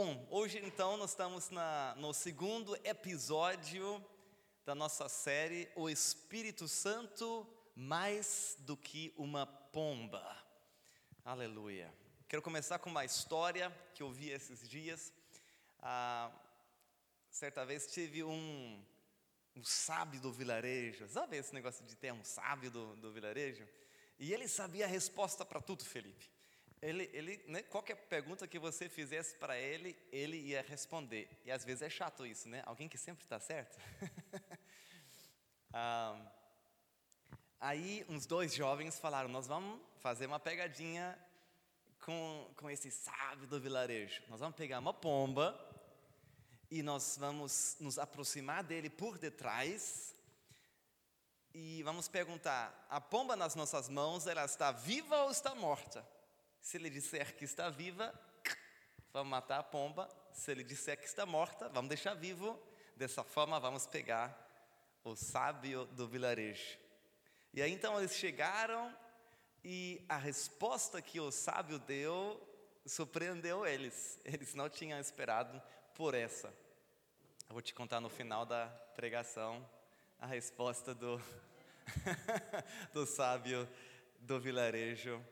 Bom, hoje então nós estamos na, no segundo episódio da nossa série O Espírito Santo mais do que uma pomba. Aleluia. Quero começar com uma história que eu vi esses dias. Ah, certa vez tive um, um sábio do vilarejo. Sabe esse negócio de ter um sábio do, do vilarejo? E ele sabia a resposta para tudo, Felipe. Ele, ele né, qualquer pergunta que você fizesse para ele, ele ia responder. E às vezes é chato isso, né? Alguém que sempre está certo. ah, aí uns dois jovens falaram: Nós vamos fazer uma pegadinha com, com esse sábio do vilarejo. Nós vamos pegar uma pomba e nós vamos nos aproximar dele por detrás e vamos perguntar: a pomba nas nossas mãos, ela está viva ou está morta? Se ele disser que está viva, vamos matar a pomba. Se ele disser que está morta, vamos deixar vivo. Dessa forma, vamos pegar o sábio do vilarejo. E aí então eles chegaram e a resposta que o sábio deu surpreendeu eles. Eles não tinham esperado por essa. Eu vou te contar no final da pregação a resposta do, do sábio do vilarejo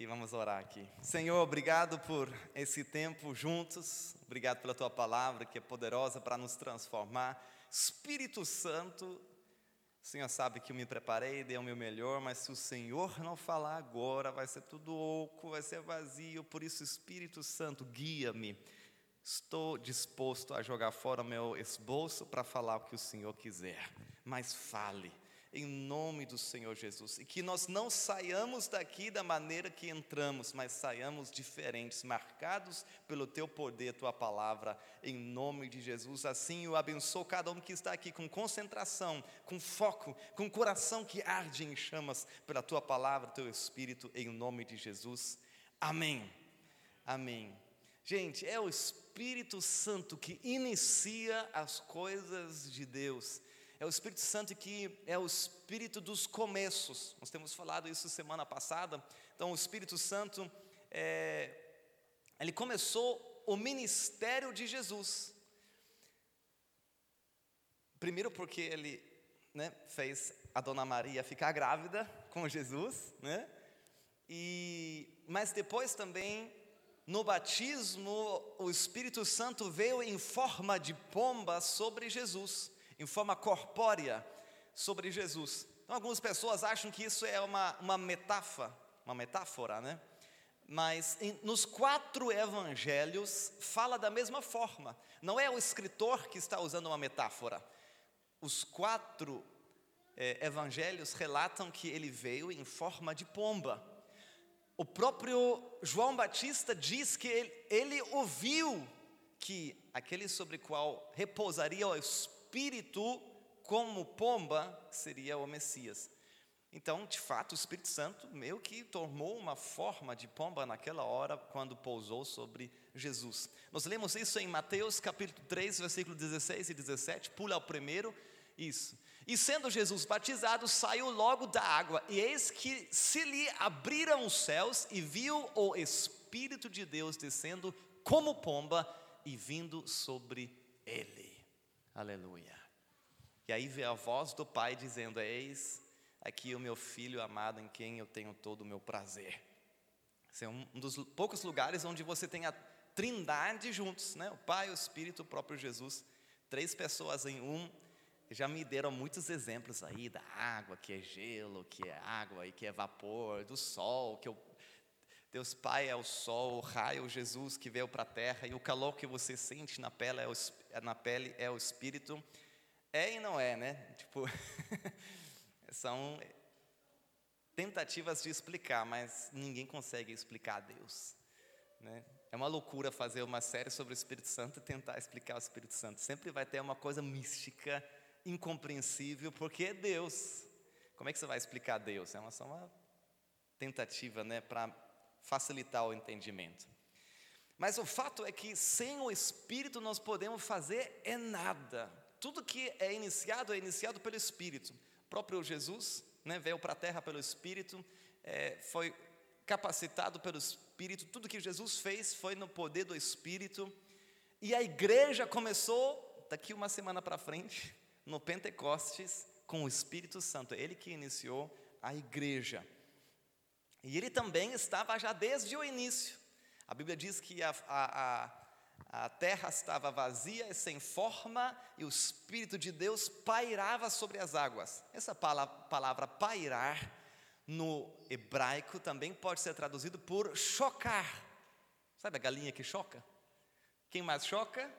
e vamos orar aqui. Senhor, obrigado por esse tempo juntos. Obrigado pela tua palavra que é poderosa para nos transformar. Espírito Santo, o Senhor sabe que eu me preparei, dei o meu melhor, mas se o Senhor não falar agora, vai ser tudo oco, vai ser vazio. Por isso, Espírito Santo, guia-me. Estou disposto a jogar fora o meu esboço para falar o que o Senhor quiser, mas fale em nome do Senhor Jesus. E que nós não saiamos daqui da maneira que entramos, mas saiamos diferentes, marcados pelo teu poder, tua palavra, em nome de Jesus. Assim eu abençoo cada um que está aqui com concentração, com foco, com coração que arde em chamas pela tua palavra, teu espírito, em nome de Jesus. Amém. Amém. Gente, é o Espírito Santo que inicia as coisas de Deus. É o Espírito Santo que é o Espírito dos começos. Nós temos falado isso semana passada. Então, o Espírito Santo, é, ele começou o ministério de Jesus. Primeiro porque ele né, fez a Dona Maria ficar grávida com Jesus, né? E, mas depois também no batismo o Espírito Santo veio em forma de pomba sobre Jesus em forma corpórea sobre Jesus. Então, algumas pessoas acham que isso é uma, uma metáfora, uma metáfora, né? Mas em, nos quatro evangelhos fala da mesma forma. Não é o escritor que está usando uma metáfora. Os quatro é, evangelhos relatam que ele veio em forma de pomba. O próprio João Batista diz que ele, ele ouviu que aquele sobre qual repousaria o Espírito espírito como pomba seria o Messias. Então, de fato, o Espírito Santo meio que tomou uma forma de pomba naquela hora quando pousou sobre Jesus. Nós lemos isso em Mateus capítulo 3, versículo 16 e 17, pula ao primeiro, isso. E sendo Jesus batizado, saiu logo da água, e eis que se lhe abriram os céus e viu o Espírito de Deus descendo como pomba e vindo sobre ele. Aleluia. E aí vê a voz do Pai dizendo: Eis aqui o meu filho amado em quem eu tenho todo o meu prazer. Esse é um dos poucos lugares onde você tem a trindade juntos, né? O Pai, o Espírito, o próprio Jesus, três pessoas em um. Já me deram muitos exemplos aí da água, que é gelo, que é água e que é vapor, do sol, que eu Deus Pai é o sol, o raio, Jesus que veio para a terra, e o calor que você sente na pele é o, na pele é o Espírito. É e não é, né? Tipo, são tentativas de explicar, mas ninguém consegue explicar Deus. Né? É uma loucura fazer uma série sobre o Espírito Santo e tentar explicar o Espírito Santo. Sempre vai ter uma coisa mística, incompreensível, porque é Deus. Como é que você vai explicar Deus? É uma, só uma tentativa né, para facilitar o entendimento. Mas o fato é que sem o Espírito nós podemos fazer é nada. Tudo que é iniciado é iniciado pelo Espírito. O próprio Jesus né, veio para a terra pelo Espírito, é, foi capacitado pelo, Espírito, tudo que Jesus fez foi no poder do Espírito. E a igreja começou, daqui uma semana para frente, no Pentecostes, com o Espírito Santo. Ele que iniciou a igreja. E ele também estava já desde o início. A Bíblia diz que a, a, a, a terra estava vazia e sem forma, e o Espírito de Deus pairava sobre as águas. Essa palavra, palavra pairar, no hebraico, também pode ser traduzido por chocar. Sabe a galinha que choca? Quem mais choca?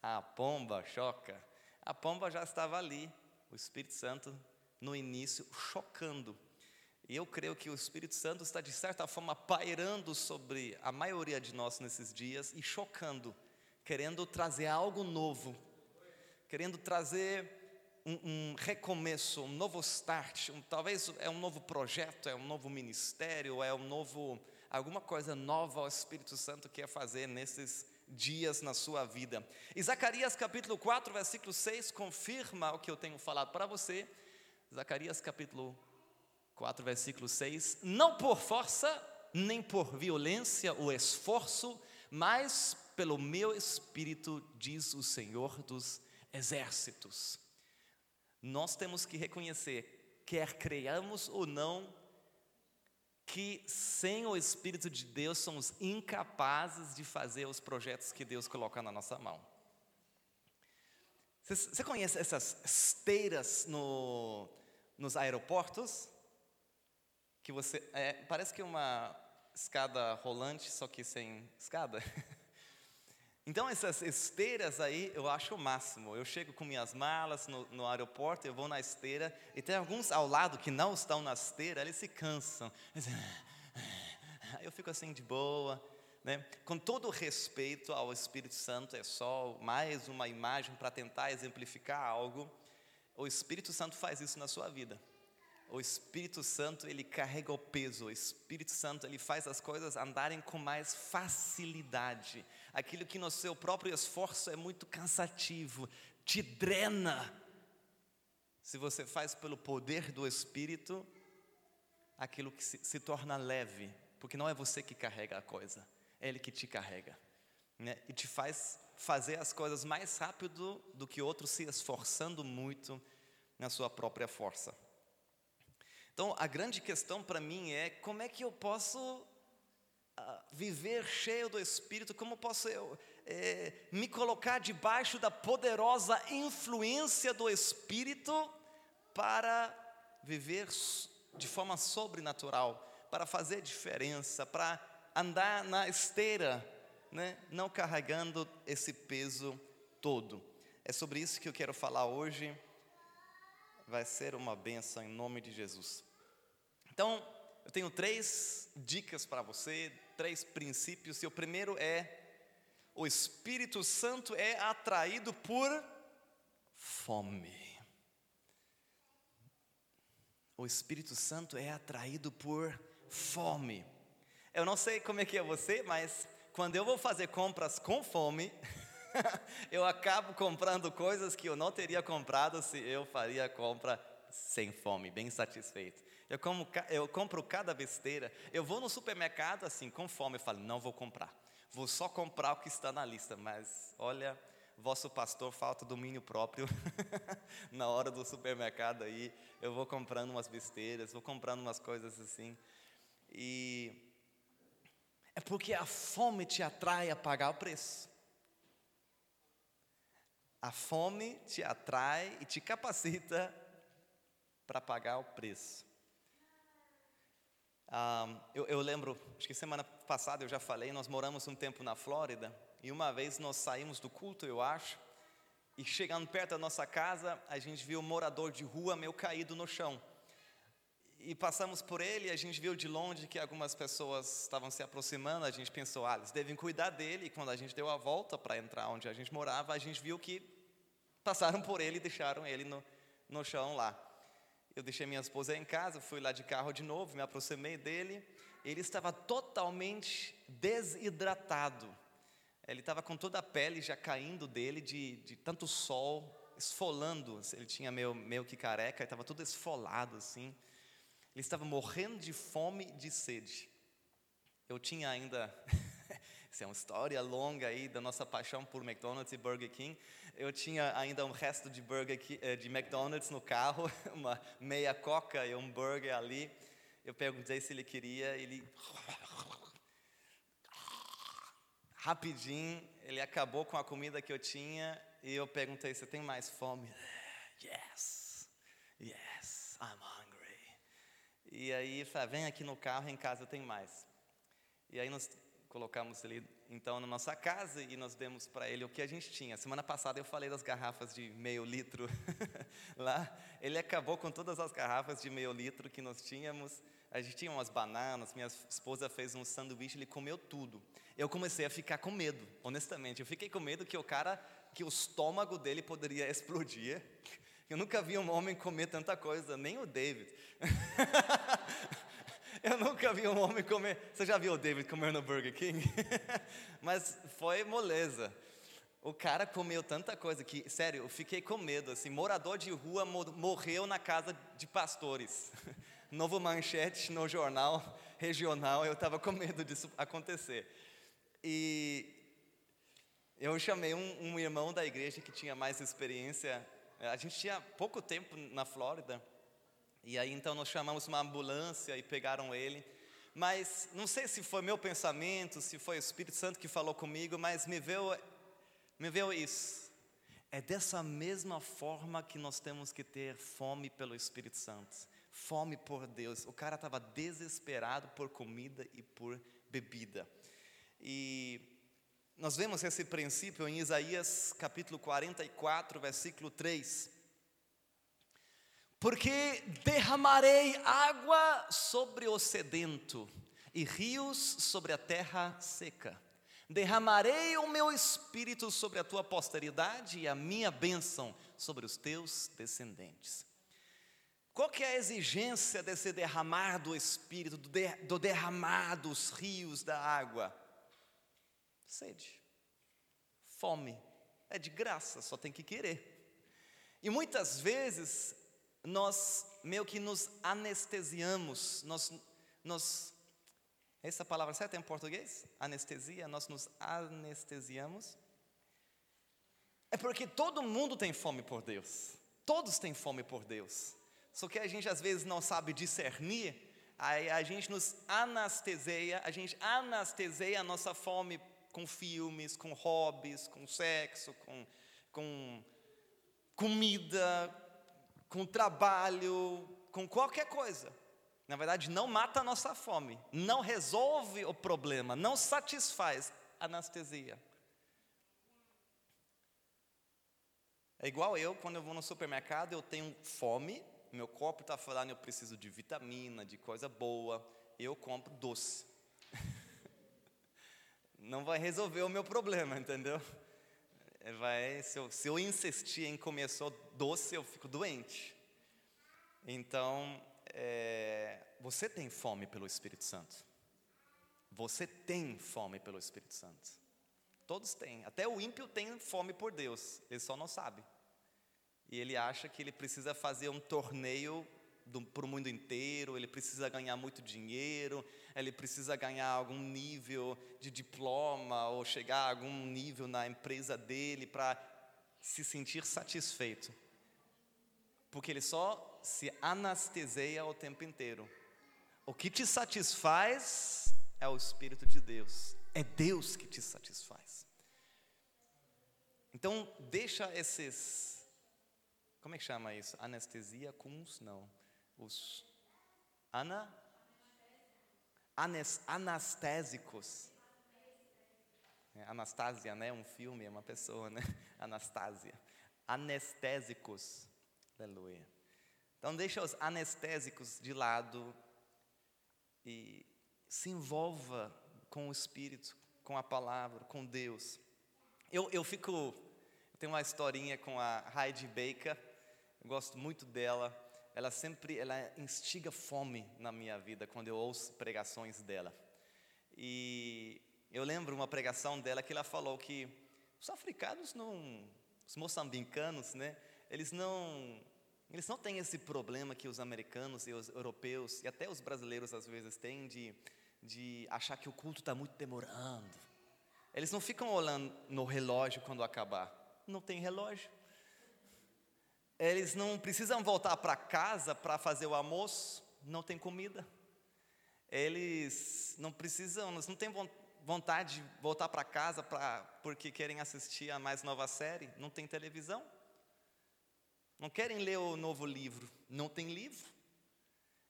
A pomba choca. A pomba já estava ali, o Espírito Santo, no início, chocando. E eu creio que o Espírito Santo está, de certa forma, pairando sobre a maioria de nós nesses dias e chocando, querendo trazer algo novo, querendo trazer um, um recomeço, um novo start, um, talvez é um novo projeto, é um novo ministério, é um novo, alguma coisa nova o Espírito Santo quer fazer nesses dias na sua vida. E Zacarias capítulo 4, versículo 6 confirma o que eu tenho falado para você. Zacarias capítulo 4, versículo 6: Não por força, nem por violência ou esforço, mas pelo meu espírito, diz o Senhor dos exércitos. Nós temos que reconhecer, quer creiamos ou não, que sem o Espírito de Deus somos incapazes de fazer os projetos que Deus coloca na nossa mão. Você conhece essas esteiras no, nos aeroportos? Que você. É, parece que é uma escada rolante, só que sem escada. Então, essas esteiras aí eu acho o máximo. Eu chego com minhas malas no, no, aeroporto, eu vou na esteira, e tem alguns ao lado que não estão na esteira, eles se cansam. Eu fico assim de boa, né? com todo respeito ao Espírito Santo, é só mais uma imagem para tentar exemplificar algo. O Espírito Santo faz isso na sua vida. O Espírito Santo, ele carrega o peso. O Espírito Santo, ele faz as coisas andarem com mais facilidade. Aquilo que no seu próprio esforço é muito cansativo, te drena. Se você faz pelo poder do Espírito, aquilo que se, se torna leve, porque não é você que carrega a coisa, é Ele que te carrega. Né? E te faz fazer as coisas mais rápido do que outros se esforçando muito na sua própria força. Então, a grande questão para mim é como é que eu posso uh, viver cheio do Espírito, como posso eu é, me colocar debaixo da poderosa influência do Espírito para viver de forma sobrenatural, para fazer diferença, para andar na esteira, né? não carregando esse peso todo. É sobre isso que eu quero falar hoje vai ser uma benção em nome de Jesus. Então, eu tenho três dicas para você, três princípios. E o primeiro é: o Espírito Santo é atraído por fome. O Espírito Santo é atraído por fome. Eu não sei como é que é você, mas quando eu vou fazer compras com fome, eu acabo comprando coisas que eu não teria comprado se eu faria a compra sem fome, bem satisfeito. Eu, como, eu compro cada besteira. Eu vou no supermercado assim, com fome, eu falo, não vou comprar. Vou só comprar o que está na lista. Mas, olha, vosso pastor falta domínio próprio. na hora do supermercado aí, eu vou comprando umas besteiras, vou comprando umas coisas assim. E é porque a fome te atrai a pagar o preço. A fome te atrai e te capacita para pagar o preço. Ah, eu, eu, lembro, acho que semana passada eu já falei, nós moramos um tempo na Flórida e uma vez nós saímos do culto, eu acho, e chegando perto da nossa casa, a gente viu um morador de rua meio caído no chão. E passamos por ele, e a gente viu de longe que algumas pessoas estavam se aproximando, a gente pensou, ah, eles devem cuidar dele. E quando a gente deu a volta para entrar onde a gente morava, a gente viu que passaram por ele e deixaram ele no, no chão lá. Eu deixei minha esposa em casa, fui lá de carro de novo, me aproximei dele. Ele estava totalmente desidratado. Ele estava com toda a pele já caindo dele de, de tanto sol, esfolando. Ele tinha meio, meio que careca, estava todo esfolado assim. Ele estava morrendo de fome e de sede. eu tinha ainda Essa é uma história longa aí da nossa paixão por McDonald's e Burger King. Eu tinha ainda um resto de Burger eh, de McDonald's no carro, uma meia coca e um burger ali. Eu perguntei se ele queria, ele rapidinho, ele acabou com a comida que eu tinha e eu perguntei: "Você tem mais fome?" Yes. Yes, I'm hungry. E aí, falei, vem aqui no carro, em casa tem mais. E aí nós colocamos ele então na nossa casa e nós demos para ele o que a gente tinha. Semana passada eu falei das garrafas de meio litro lá. Ele acabou com todas as garrafas de meio litro que nós tínhamos. A gente tinha umas bananas, minha esposa fez um sanduíche, ele comeu tudo. Eu comecei a ficar com medo, honestamente. Eu fiquei com medo que o cara, que o estômago dele poderia explodir. Eu nunca vi um homem comer tanta coisa, nem o David. Eu nunca vi um homem comer. Você já viu o David comer no Burger King? Mas foi moleza. O cara comeu tanta coisa que, sério, eu fiquei com medo. Assim, morador de rua morreu na casa de pastores. Novo manchete no jornal regional. Eu estava com medo disso acontecer. E eu chamei um, um irmão da igreja que tinha mais experiência. A gente tinha pouco tempo na Flórida. E aí então nós chamamos uma ambulância e pegaram ele. Mas não sei se foi meu pensamento, se foi o Espírito Santo que falou comigo, mas me veio, me veio isso. É dessa mesma forma que nós temos que ter fome pelo Espírito Santo, fome por Deus. O cara estava desesperado por comida e por bebida. E nós vemos esse princípio em Isaías capítulo 44, versículo 3 porque derramarei água sobre o sedento e rios sobre a terra seca. Derramarei o meu espírito sobre a tua posteridade e a minha bênção sobre os teus descendentes. Qual que é a exigência desse derramar do espírito, do, de, do derramar dos rios da água? Sede, fome, é de graça, só tem que querer. E muitas vezes nós meio que nos anestesiamos, nós, nós essa palavra certa em português? Anestesia, nós nos anestesiamos. É porque todo mundo tem fome por Deus. Todos têm fome por Deus. Só que a gente às vezes não sabe discernir, aí a gente nos anestesia, a gente anestesia a nossa fome com filmes, com hobbies, com sexo, com, com comida, com trabalho, com qualquer coisa. Na verdade, não mata a nossa fome, não resolve o problema, não satisfaz anestesia. É igual eu, quando eu vou no supermercado, eu tenho fome, meu corpo está falando, eu preciso de vitamina, de coisa boa, eu compro doce. não vai resolver o meu problema, entendeu? É, vai, se, eu, se eu insistir em comer só doce, eu fico doente. Então, é, você tem fome pelo Espírito Santo. Você tem fome pelo Espírito Santo. Todos têm. Até o ímpio tem fome por Deus. Ele só não sabe. E ele acha que ele precisa fazer um torneio para o mundo inteiro, ele precisa ganhar muito dinheiro, ele precisa ganhar algum nível de diploma ou chegar a algum nível na empresa dele para se sentir satisfeito. Porque ele só se anestesia o tempo inteiro. O que te satisfaz é o Espírito de Deus, é Deus que te satisfaz. Então, deixa esses. Como é que chama isso? Anestesia com Não os ana, anes, anastésicos. É, Anastasia, né? Um filme, é uma pessoa, né? Anastasia. Anestésicos. Aleluia. Então deixa os anestésicos de lado e se envolva com o Espírito, com a palavra, com Deus. Eu, eu fico, eu tenho uma historinha com a Heidi Baker, eu gosto muito dela ela sempre ela instiga fome na minha vida quando eu ouço pregações dela. E eu lembro uma pregação dela que ela falou que os africanos não, os moçambicanos, né, eles não eles não têm esse problema que os americanos e os europeus e até os brasileiros às vezes têm de de achar que o culto está muito demorando. Eles não ficam olhando no relógio quando acabar. Não tem relógio. Eles não precisam voltar para casa para fazer o almoço. Não tem comida. Eles não precisam, eles não têm vontade de voltar para casa pra, porque querem assistir a mais nova série. Não tem televisão. Não querem ler o novo livro. Não tem livro.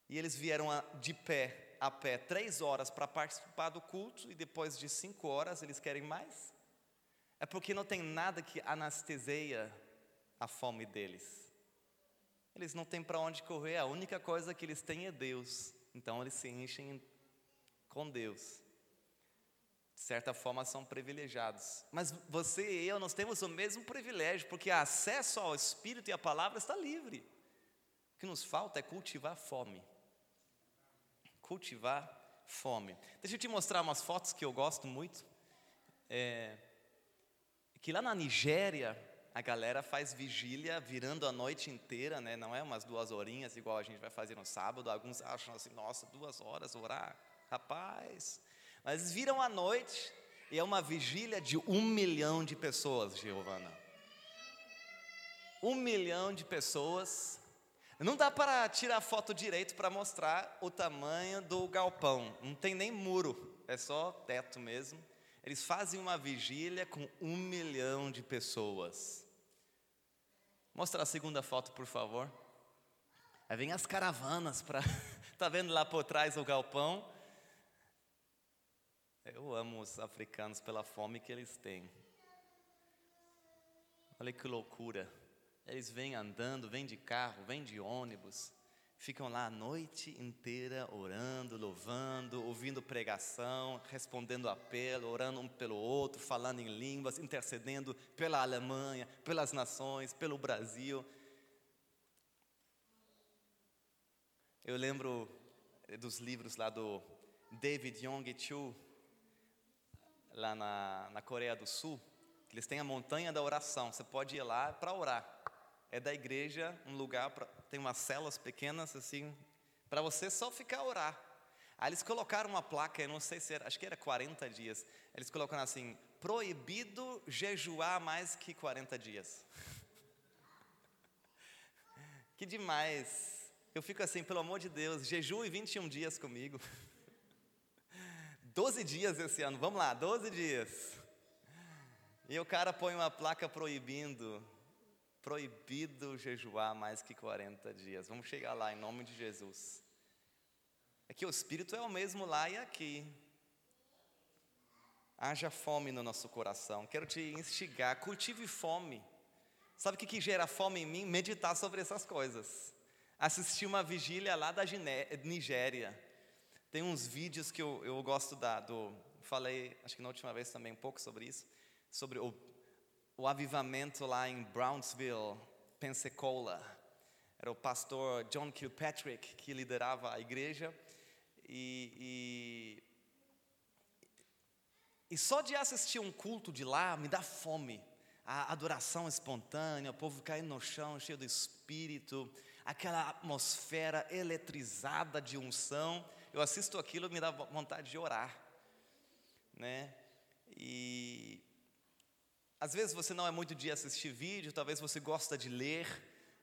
E eles vieram de pé, a pé, três horas para participar do culto e depois de cinco horas eles querem mais? É porque não tem nada que anestesia a fome deles. Eles não têm para onde correr, a única coisa que eles têm é Deus. Então eles se enchem com Deus. De certa forma são privilegiados. Mas você e eu, nós temos o mesmo privilégio, porque acesso ao Espírito e à palavra está livre. O que nos falta é cultivar fome cultivar fome. Deixa eu te mostrar umas fotos que eu gosto muito. É, que lá na Nigéria a galera faz vigília virando a noite inteira, né? Não é umas duas horinhas igual a gente vai fazer no sábado. Alguns acham assim, nossa, duas horas orar, rapaz. Mas eles viram a noite e é uma vigília de um milhão de pessoas, Giovana. Um milhão de pessoas não dá para tirar foto direito para mostrar o tamanho do galpão. Não tem nem muro, é só teto mesmo. Eles fazem uma vigília com um milhão de pessoas. Mostra a segunda foto, por favor. Aí vem as caravanas para. Tá vendo lá por trás o galpão? Eu amo os africanos pela fome que eles têm. Olha que loucura. Eles vêm andando, vêm de carro, vêm de ônibus, ficam lá a noite inteira orando, louvando, ouvindo pregação, respondendo apelo, orando um pelo outro, falando em línguas, intercedendo pela Alemanha, pelas nações, pelo Brasil. Eu lembro eh, dos livros lá do David Yong Chu, lá na, na Coreia do Sul, que eles têm a montanha da oração. Você pode ir lá para orar é da igreja um lugar, pra, tem umas celas pequenas assim, para você só ficar a orar. Aí eles colocaram uma placa, eu não sei se era, acho que era 40 dias. Eles colocaram assim: proibido jejuar mais que 40 dias. que demais. Eu fico assim, pelo amor de Deus, jejue 21 dias comigo. 12 dias esse ano, vamos lá, 12 dias. E o cara põe uma placa proibindo proibido jejuar mais que 40 dias. Vamos chegar lá em nome de Jesus. É que o Espírito é o mesmo lá e aqui. Haja fome no nosso coração. Quero te instigar, cultive fome. Sabe o que, que gera fome em mim? Meditar sobre essas coisas. Assistir uma vigília lá da Nigéria. Tem uns vídeos que eu, eu gosto da, do. Falei, acho que na última vez também um pouco sobre isso. Sobre o o avivamento lá em Brownsville, Pensacola. Era o pastor John Kilpatrick que liderava a igreja. E, e, e só de assistir um culto de lá me dá fome. A adoração espontânea, o povo caindo no chão, cheio do espírito, aquela atmosfera eletrizada de unção. Eu assisto aquilo e me dá vontade de orar. Né? E às vezes você não é muito de assistir vídeo, talvez você gosta de ler,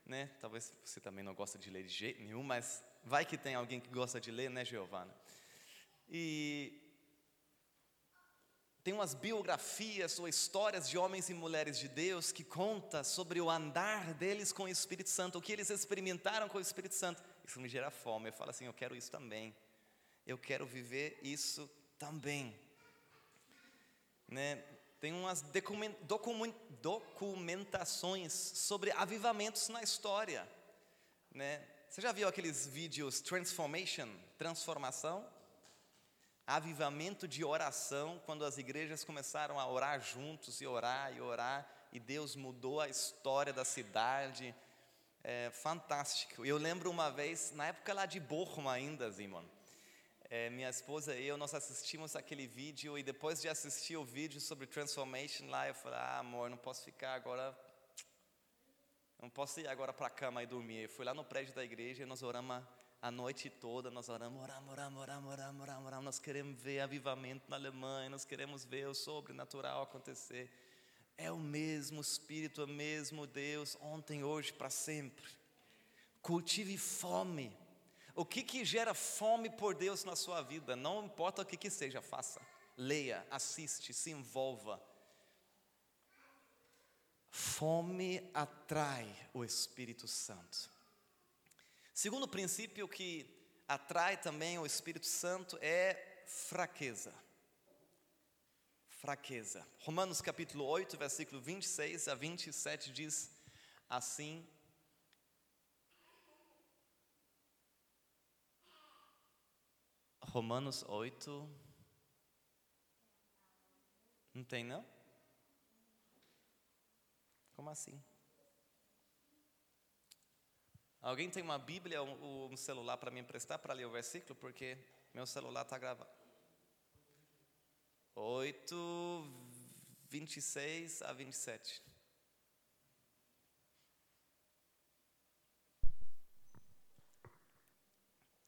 né? Talvez você também não gosta de ler de jeito nenhum, mas vai que tem alguém que gosta de ler, né, Giovana? E tem umas biografias ou histórias de homens e mulheres de Deus que conta sobre o andar deles com o Espírito Santo, o que eles experimentaram com o Espírito Santo. Isso me gera fome. Eu falo assim, eu quero isso também. Eu quero viver isso também. Né? Tem umas documentações sobre avivamentos na história. Né? Você já viu aqueles vídeos Transformation, transformação? Avivamento de oração, quando as igrejas começaram a orar juntos e orar e orar, e Deus mudou a história da cidade. É fantástico. Eu lembro uma vez, na época lá de Bochum ainda, Simon, é, minha esposa e eu, nós assistimos aquele vídeo e depois de assistir o vídeo sobre Transformation lá, eu falei, ah, amor, não posso ficar agora, não posso ir agora para a cama e dormir. Eu fui lá no prédio da igreja e nós oramos a noite toda nós oramos, oramos, oramos, oramos, oramos, oramos, oramos. Nós queremos ver avivamento na Alemanha, nós queremos ver o sobrenatural acontecer. É o mesmo Espírito, é o mesmo Deus, ontem, hoje, para sempre. Cultive fome. O que, que gera fome por Deus na sua vida? Não importa o que, que seja, faça. Leia, assiste, se envolva. Fome atrai o Espírito Santo. Segundo princípio que atrai também o Espírito Santo é fraqueza. Fraqueza. Romanos capítulo 8, versículo 26 a 27 diz assim: Romanos 8. Não tem, não? Como assim? Alguém tem uma Bíblia ou um celular para me emprestar para ler o versículo? Porque meu celular está gravado. 8, 26 a 27.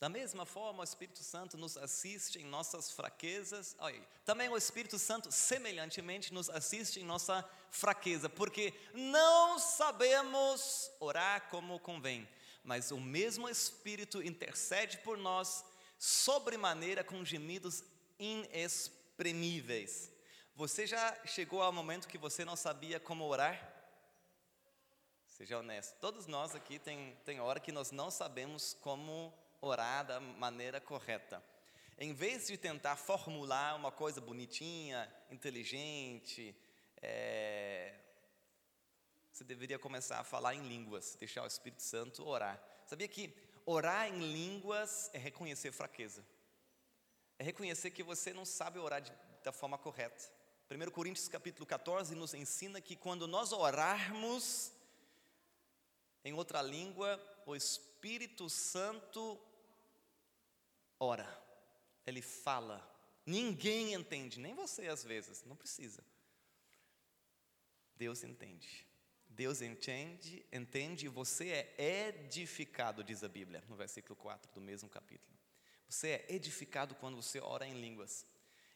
Da mesma forma, o Espírito Santo nos assiste em nossas fraquezas. Também o Espírito Santo, semelhantemente, nos assiste em nossa fraqueza, porque não sabemos orar como convém, mas o mesmo Espírito intercede por nós sobremaneira com gemidos inexprimíveis. Você já chegou ao momento que você não sabia como orar? Seja honesto. Todos nós aqui tem, tem hora que nós não sabemos como orar orar da maneira correta. Em vez de tentar formular uma coisa bonitinha, inteligente, é, você deveria começar a falar em línguas, deixar o Espírito Santo orar. Sabia que orar em línguas é reconhecer fraqueza, é reconhecer que você não sabe orar de, da forma correta. 1 Coríntios capítulo 14 nos ensina que quando nós orarmos em outra língua, o Espírito Santo ora, ele fala. Ninguém entende, nem você às vezes, não precisa. Deus entende. Deus entende, entende e você é edificado, diz a Bíblia, no versículo 4 do mesmo capítulo. Você é edificado quando você ora em línguas.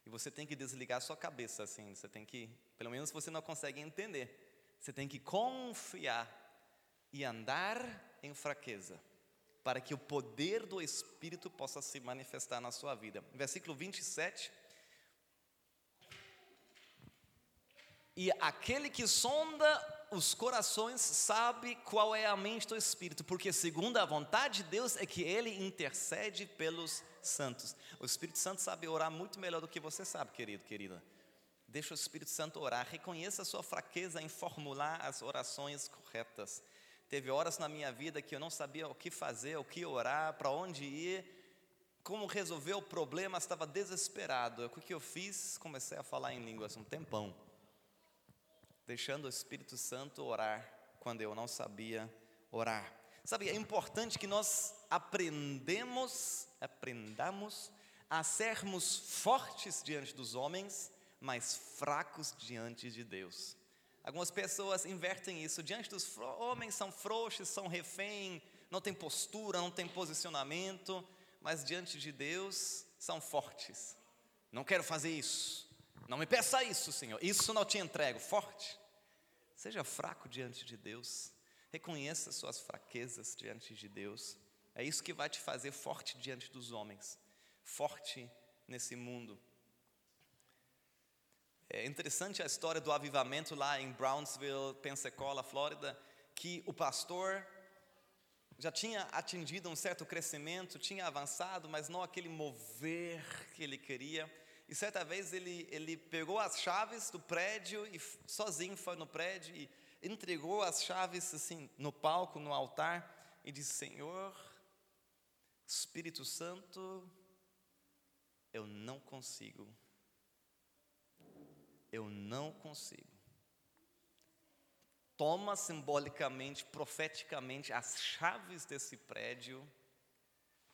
E você tem que desligar a sua cabeça assim, você tem que, pelo menos você não consegue entender. Você tem que confiar e andar em fraqueza para que o poder do Espírito possa se manifestar na sua vida. Versículo 27. E aquele que sonda os corações sabe qual é a mente do Espírito, porque segundo a vontade de Deus é que ele intercede pelos santos. O Espírito Santo sabe orar muito melhor do que você sabe, querido, querida. Deixa o Espírito Santo orar, reconheça a sua fraqueza em formular as orações corretas. Teve horas na minha vida que eu não sabia o que fazer, o que orar, para onde ir, como resolver o problema, estava desesperado. O que eu fiz? Comecei a falar em línguas um tempão, deixando o Espírito Santo orar quando eu não sabia orar. Sabe, é importante que nós aprendemos, aprendamos a sermos fortes diante dos homens, mas fracos diante de Deus. Algumas pessoas invertem isso. Diante dos homens são frouxos, são refém, não tem postura, não tem posicionamento, mas diante de Deus são fortes. Não quero fazer isso. Não me peça isso, Senhor. Isso não te entrego. Forte. Seja fraco diante de Deus. Reconheça suas fraquezas diante de Deus. É isso que vai te fazer forte diante dos homens. Forte nesse mundo. É interessante a história do avivamento lá em Brownsville, Pensacola, Flórida, que o pastor já tinha atingido um certo crescimento, tinha avançado, mas não aquele mover que ele queria. E certa vez ele, ele pegou as chaves do prédio e sozinho foi no prédio e entregou as chaves assim no palco, no altar e disse: Senhor, Espírito Santo, eu não consigo eu não consigo. Toma simbolicamente, profeticamente as chaves desse prédio,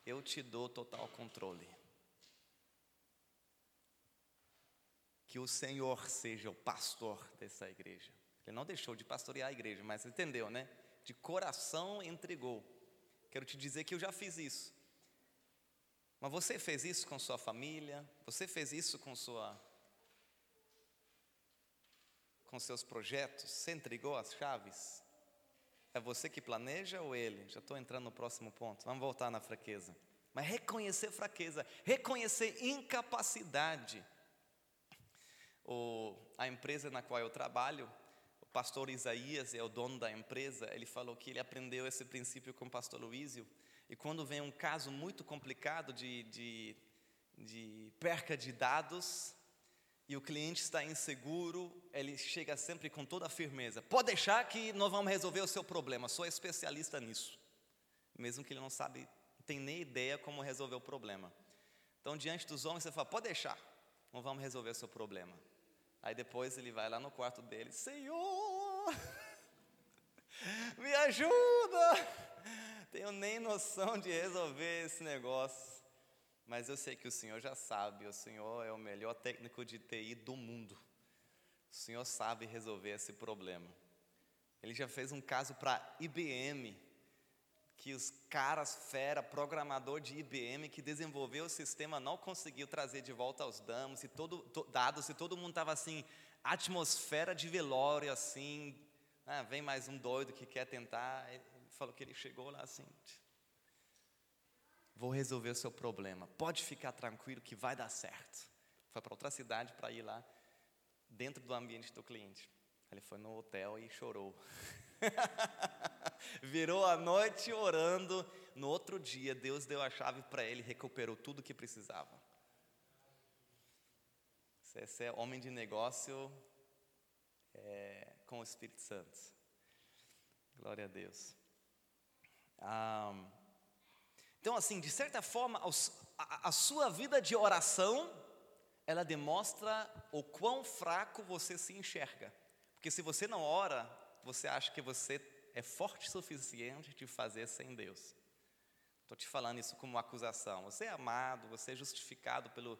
eu te dou total controle. Que o Senhor seja o pastor dessa igreja. Ele não deixou de pastorear a igreja, mas entendeu, né? De coração entregou. Quero te dizer que eu já fiz isso. Mas você fez isso com sua família? Você fez isso com sua com seus projetos? Você entregou as chaves? É você que planeja ou ele? Já estou entrando no próximo ponto. Vamos voltar na fraqueza. Mas reconhecer fraqueza, reconhecer incapacidade. O, a empresa na qual eu trabalho, o pastor Isaías é o dono da empresa, ele falou que ele aprendeu esse princípio com o pastor Luísio. E quando vem um caso muito complicado de, de, de perca de dados, e o cliente está inseguro, ele chega sempre com toda a firmeza: pode deixar que nós vamos resolver o seu problema, sou especialista nisso. Mesmo que ele não sabe, não tem nem ideia como resolver o problema. Então, diante dos homens, você fala: pode deixar, não vamos resolver o seu problema. Aí depois ele vai lá no quarto dele: Senhor, me ajuda! Tenho nem noção de resolver esse negócio. Mas eu sei que o Senhor já sabe, o Senhor é o melhor técnico de TI do mundo. O Senhor sabe resolver esse problema. Ele já fez um caso para IBM, que os caras fera, programador de IBM que desenvolveu o sistema não conseguiu trazer de volta os dados e todo, to, dados e todo mundo estava assim, atmosfera de velório assim, ah, vem mais um doido que quer tentar. Ele falou que ele chegou lá assim, Vou resolver o seu problema. Pode ficar tranquilo que vai dar certo. Foi para outra cidade para ir lá, dentro do ambiente do cliente. Ele foi no hotel e chorou. Virou a noite orando. No outro dia, Deus deu a chave para ele recuperou tudo que precisava. Esse é homem de negócio é, com o Espírito Santo. Glória a Deus. Um, então, assim, de certa forma, a, sua vida de oração, ela demonstra o quão fraco você se enxerga. Porque se você não ora, você acha que você é forte o suficiente de fazer sem Deus. Estou te falando isso como acusação. Você é amado, você é justificado pelo,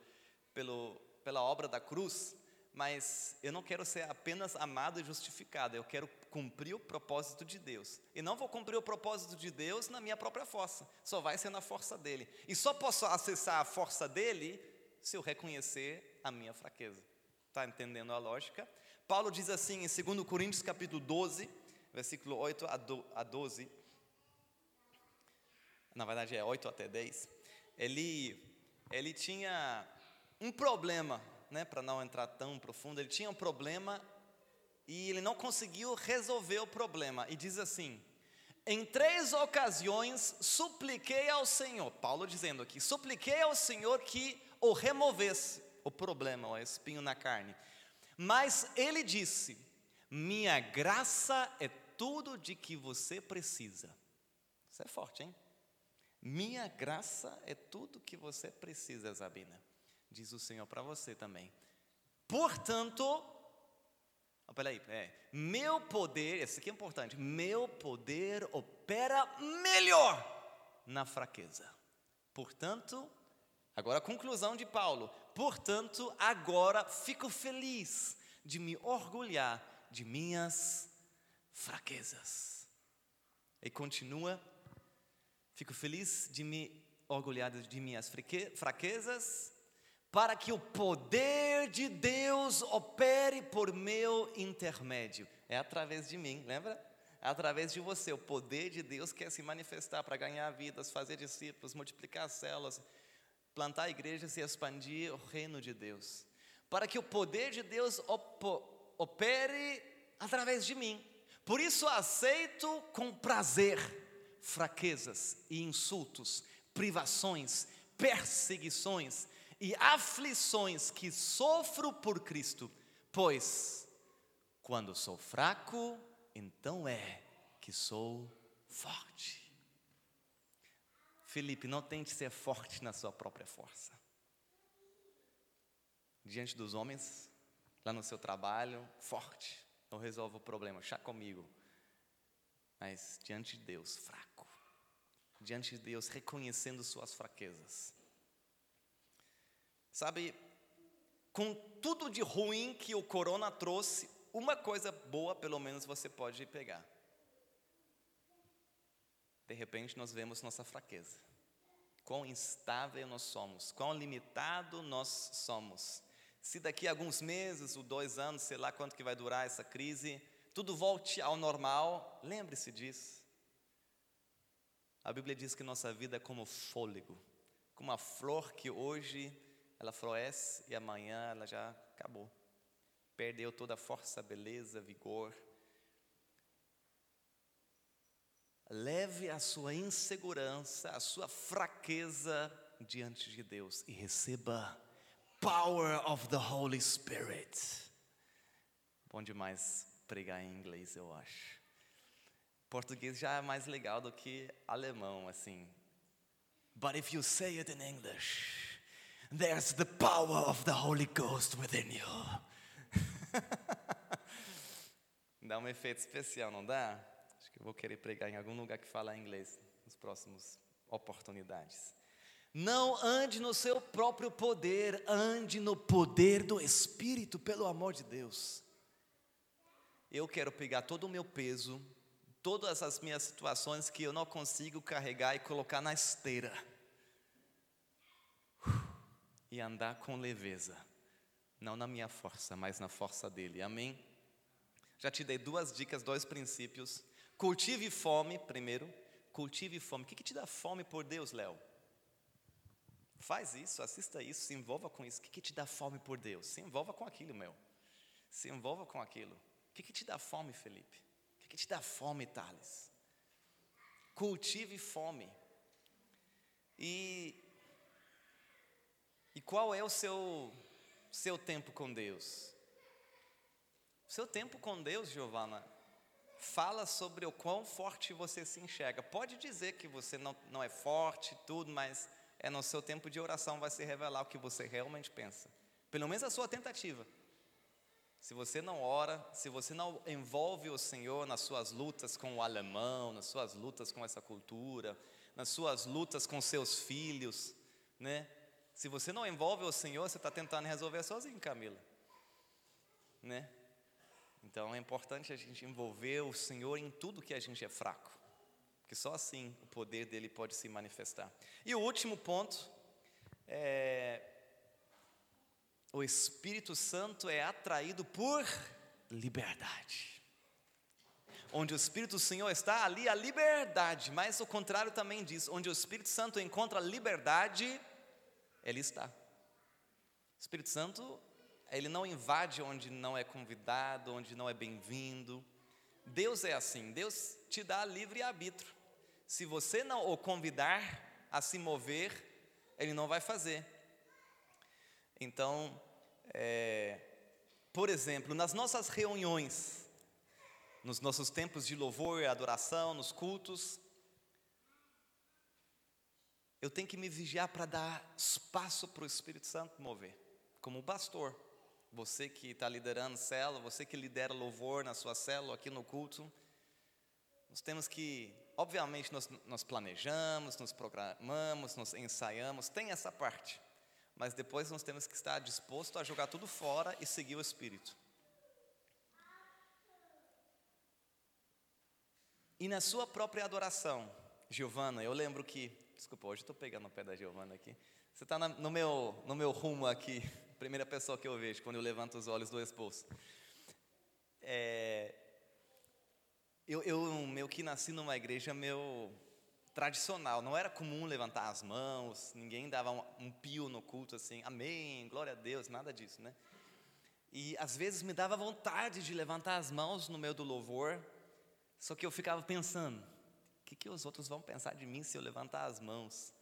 pelo, pela obra da cruz, mas eu não quero ser apenas amado e justificado, eu quero cumprir o propósito de Deus. E não vou cumprir o propósito de Deus na minha própria força, só vai ser na força dele. E só posso acessar a força dele se eu reconhecer a minha fraqueza. Está entendendo a lógica? Paulo diz assim em 2 Coríntios capítulo 12, versículo 8 a 12, na verdade é 8 até 10, ele, ele tinha um problema né, para não entrar tão profundo, ele tinha um problema e ele não conseguiu resolver o problema. E diz assim: Em três ocasiões supliquei ao Senhor, Paulo dizendo aqui, supliquei ao Senhor que o removesse, o problema, o espinho na carne. Mas ele disse: Minha graça é tudo de que você precisa. Isso é forte, hein? Minha graça é tudo que você precisa, Zabina diz o Senhor para você também. Portanto, oh, peraí, é, meu poder, esse aqui é importante, meu poder opera melhor na fraqueza. Portanto, agora a conclusão de Paulo, portanto, agora fico feliz de me orgulhar de minhas fraquezas. E continua, fico feliz de me orgulhar de minhas fraquezas para que o poder de Deus opere por meu intermédio. É através de mim, lembra? É através de você. O poder de Deus quer se manifestar para ganhar vidas, fazer discípulos, multiplicar células, plantar igrejas e expandir o reino de Deus. Para que o poder de Deus opere através de mim. Por isso aceito com prazer fraquezas e insultos, privações, perseguições e aflições que sofro por Cristo, pois quando sou fraco, então é que sou forte. Felipe, não tente ser forte na sua própria força. Diante dos homens, lá no seu trabalho, forte, eu resolvo o problema, chá comigo. Mas diante de Deus, fraco. Diante de Deus, reconhecendo suas fraquezas Sabe, com tudo de ruim que o corona trouxe, uma coisa boa pelo menos você pode pegar. De repente nós vemos nossa fraqueza. quão instável nós somos, quão limitado nós somos. Se daqui a alguns meses, ou dois anos, sei lá quanto que vai durar essa crise, tudo volte ao normal, lembre-se disso. A Bíblia diz que nossa vida é como fôlego, como uma flor que hoje ela floresce e amanhã ela já acabou. Perdeu toda a força, beleza, vigor. Leve a sua insegurança, a sua fraqueza diante de Deus e receba power of the Holy Spirit. Bom demais pregar em inglês, eu acho. Português já é mais legal do que alemão, assim. But if you say it in English, there's the power of the Holy Ghost within you. dá um efeito especial, não dá? Acho que eu vou querer pregar em algum lugar que fala inglês nas próximas oportunidades. Não ande no seu próprio poder, ande no poder do Espírito, pelo amor de Deus. Eu quero pegar todo o meu peso, todas as minhas situações que eu não consigo carregar e colocar na esteira. E andar com leveza. Não na minha força, mas na força dele. Amém? Já te dei duas dicas, dois princípios. Cultive fome, primeiro. Cultive fome. O que, que te dá fome por Deus, Léo? Faz isso, assista isso, se envolva com isso. O que, que te dá fome por Deus? Se envolva com aquilo, meu. Se envolva com aquilo. O que, que te dá fome, Felipe? O que, que te dá fome, Thales? Cultive fome. E, e qual é o seu, seu tempo com Deus? Seu tempo com Deus, Giovana, fala sobre o quão forte você se enxerga. Pode dizer que você não, não é forte, tudo, mas é no seu tempo de oração vai se revelar o que você realmente pensa. Pelo menos a sua tentativa. Se você não ora, se você não envolve o Senhor nas suas lutas com o alemão, nas suas lutas com essa cultura, nas suas lutas com seus filhos, né? Se você não envolve o Senhor, você está tentando resolver sozinho, Camila, né? Então é importante a gente envolver o Senhor em tudo que a gente é fraco que só assim o poder dele pode se manifestar. E o último ponto é o Espírito Santo é atraído por liberdade. Onde o Espírito do Senhor está, ali a liberdade, mas o contrário também diz: onde o Espírito Santo encontra liberdade, ele está. O Espírito Santo, ele não invade onde não é convidado, onde não é bem-vindo. Deus é assim, Deus te dá livre arbítrio. Se você não o convidar a se mover, ele não vai fazer. Então, é, por exemplo, nas nossas reuniões, nos nossos tempos de louvor e adoração, nos cultos, eu tenho que me vigiar para dar espaço para o Espírito Santo mover, como pastor. Você que está liderando célula, você que lidera louvor na sua célula aqui no culto, nós temos que obviamente, nós, nós planejamos, nos programamos, nos ensaiamos, tem essa parte. Mas depois nós temos que estar disposto a jogar tudo fora e seguir o Espírito. E na sua própria adoração, Giovana, eu lembro que, desculpa, hoje estou pegando o pé da Giovana aqui. Você está no meu, no meu rumo aqui, primeira pessoa que eu vejo quando eu levanto os olhos do esposo. É, eu, eu meio que nasci numa igreja meio tradicional, não era comum levantar as mãos, ninguém dava um, um pio no culto assim, amém, glória a Deus, nada disso, né? E às vezes me dava vontade de levantar as mãos no meio do louvor, só que eu ficava pensando, que, que os outros vão pensar de mim se eu levantar as mãos?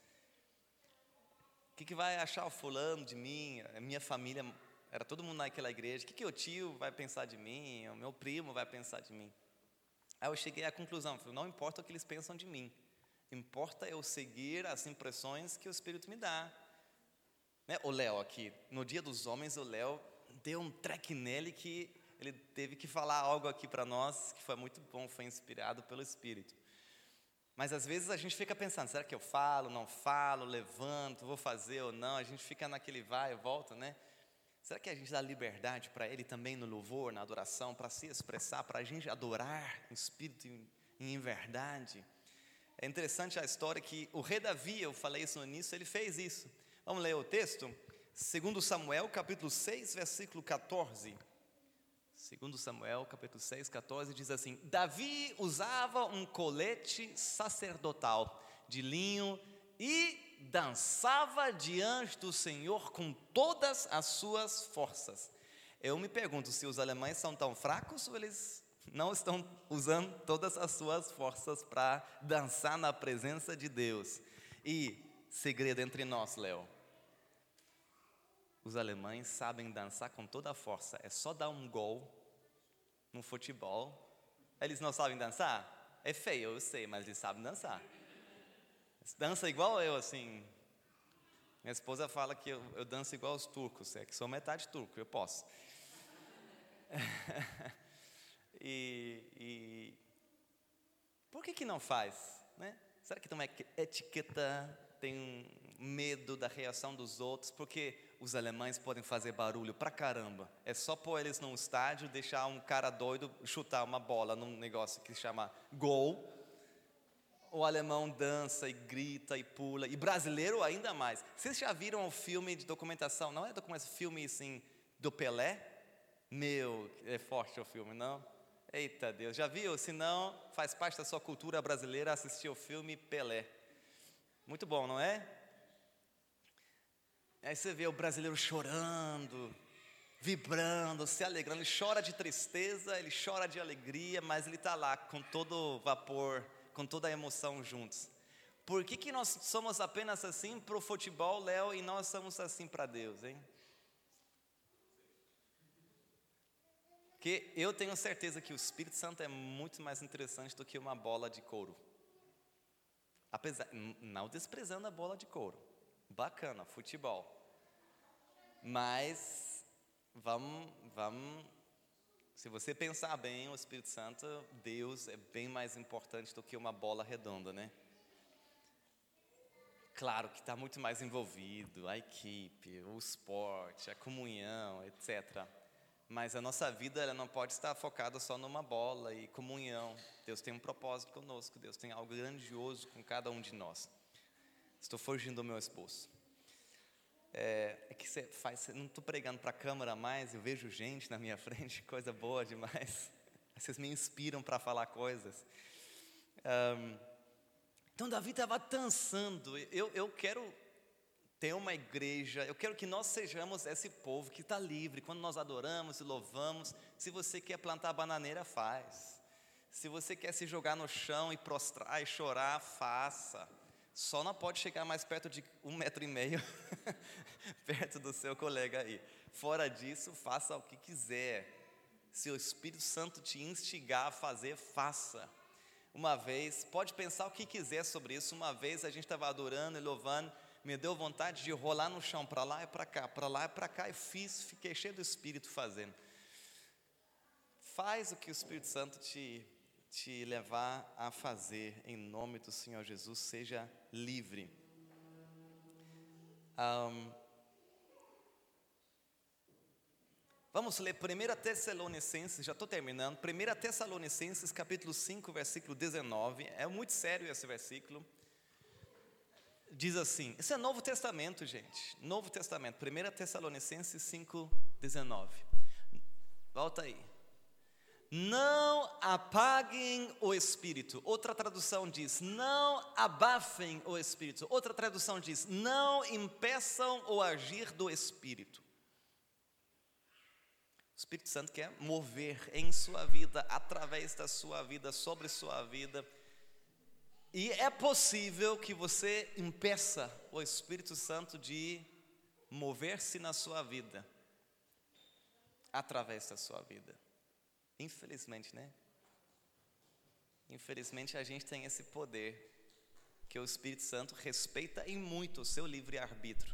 O que, que vai achar o fulano de mim? A minha família, era todo mundo naquela igreja, o que, que o tio vai pensar de mim? O meu primo vai pensar de mim? Aí eu cheguei à conclusão, não importa o que eles pensam de mim, importa eu seguir as impressões que o Espírito me dá. Né? O Léo aqui, no Dia dos Homens, o Léo deu um treque nele que ele teve que falar algo aqui para nós que foi muito bom, foi inspirado pelo Espírito. Mas às vezes a gente fica pensando, será que eu falo, não falo, levanto, vou fazer ou não? A gente fica naquele vai e volta, né? Será que a gente dá liberdade para Ele também no louvor, na adoração, para se expressar, para a gente adorar em espírito e em verdade? É interessante a história que o rei Davi, eu falei isso no início, ele fez isso. Vamos ler o texto? Segundo Samuel, capítulo 6, versículo 14. Segundo Samuel, capítulo 6, 14, diz assim: Davi usava um colete sacerdotal de linho e dançava diante do Senhor com todas as suas forças. Eu me pergunto se os alemães são tão fracos ou eles não estão usando todas as suas forças para dançar na presença de Deus. E segredo entre nós, Léo. Os alemães sabem dançar com toda a força. É só dar um gol no futebol. Eles não sabem dançar? É feio, eu sei, mas eles sabem dançar. Dança igual eu, assim. Minha esposa fala que eu, eu danço igual os turcos, é que sou metade turco, eu posso. e, e, por que que não faz, né? Será que tem uma etiqueta, tem medo da reação dos outros? Porque os alemães podem fazer barulho pra caramba. É só pôr eles num estádio, deixar um cara doido chutar uma bola num negócio que se chama gol. O alemão dança e grita e pula, e brasileiro ainda mais. Vocês já viram o filme de documentação? Não é documentação, filme assim, do Pelé? Meu, é forte o filme, não? Eita Deus, já viu? Se não, faz parte da sua cultura brasileira assistir o filme Pelé. Muito bom, não é? Aí você vê o brasileiro chorando, vibrando, se alegrando. Ele chora de tristeza, ele chora de alegria, mas ele está lá com todo o vapor, com toda a emoção juntos. Por que, que nós somos apenas assim para o futebol, Léo, e nós somos assim para Deus, hein? Porque eu tenho certeza que o Espírito Santo é muito mais interessante do que uma bola de couro. Apesar, não desprezando a bola de couro. Bacana, futebol. Mas vamos, vamos, se você pensar bem, o Espírito Santo, Deus é bem mais importante do que uma bola redonda, né? Claro que está muito mais envolvido a equipe, o esporte, a comunhão, etc mas a nossa vida ela não pode estar focada só numa bola e comunhão. Deus tem um propósito conosco, Deus tem algo grandioso com cada um de nós. Estou fugindo do meu esposo. É, é que você faz, não estou pregando para a câmera mais, eu vejo gente na minha frente, coisa boa demais. Vocês me inspiram para falar coisas. Um, então Davi estava dançando. Eu, eu quero ter uma igreja, eu quero que nós sejamos esse povo que está livre, quando nós adoramos e louvamos. Se você quer plantar bananeira, faz. Se você quer se jogar no chão e prostrar e chorar, faça. Só não pode chegar mais perto de um metro e meio, perto do seu colega aí. Fora disso, faça o que quiser. Se o Espírito Santo te instigar a fazer, faça. Uma vez, pode pensar o que quiser sobre isso. Uma vez a gente estava adorando e louvando me deu vontade de rolar no chão, para lá e para cá, para lá e para cá, e fiz, fiquei cheio do Espírito fazendo. Faz o que o Espírito Santo te, te levar a fazer, em nome do Senhor Jesus, seja livre. Um, vamos ler 1 Tessalonicenses, já estou terminando. 1 Tessalonicenses, capítulo 5, versículo 19. É muito sério esse versículo diz assim: Isso é Novo Testamento, gente. Novo Testamento, 1 Tessalonicenses 5, 19. Volta aí. Não apaguem o espírito. Outra tradução diz: não abafem o espírito. Outra tradução diz: não impeçam o agir do espírito. O Espírito Santo quer mover em sua vida, através da sua vida, sobre sua vida e é possível que você impeça o Espírito Santo de mover-se na sua vida, através da sua vida. Infelizmente, né? Infelizmente a gente tem esse poder, que o Espírito Santo respeita em muito o seu livre-arbítrio.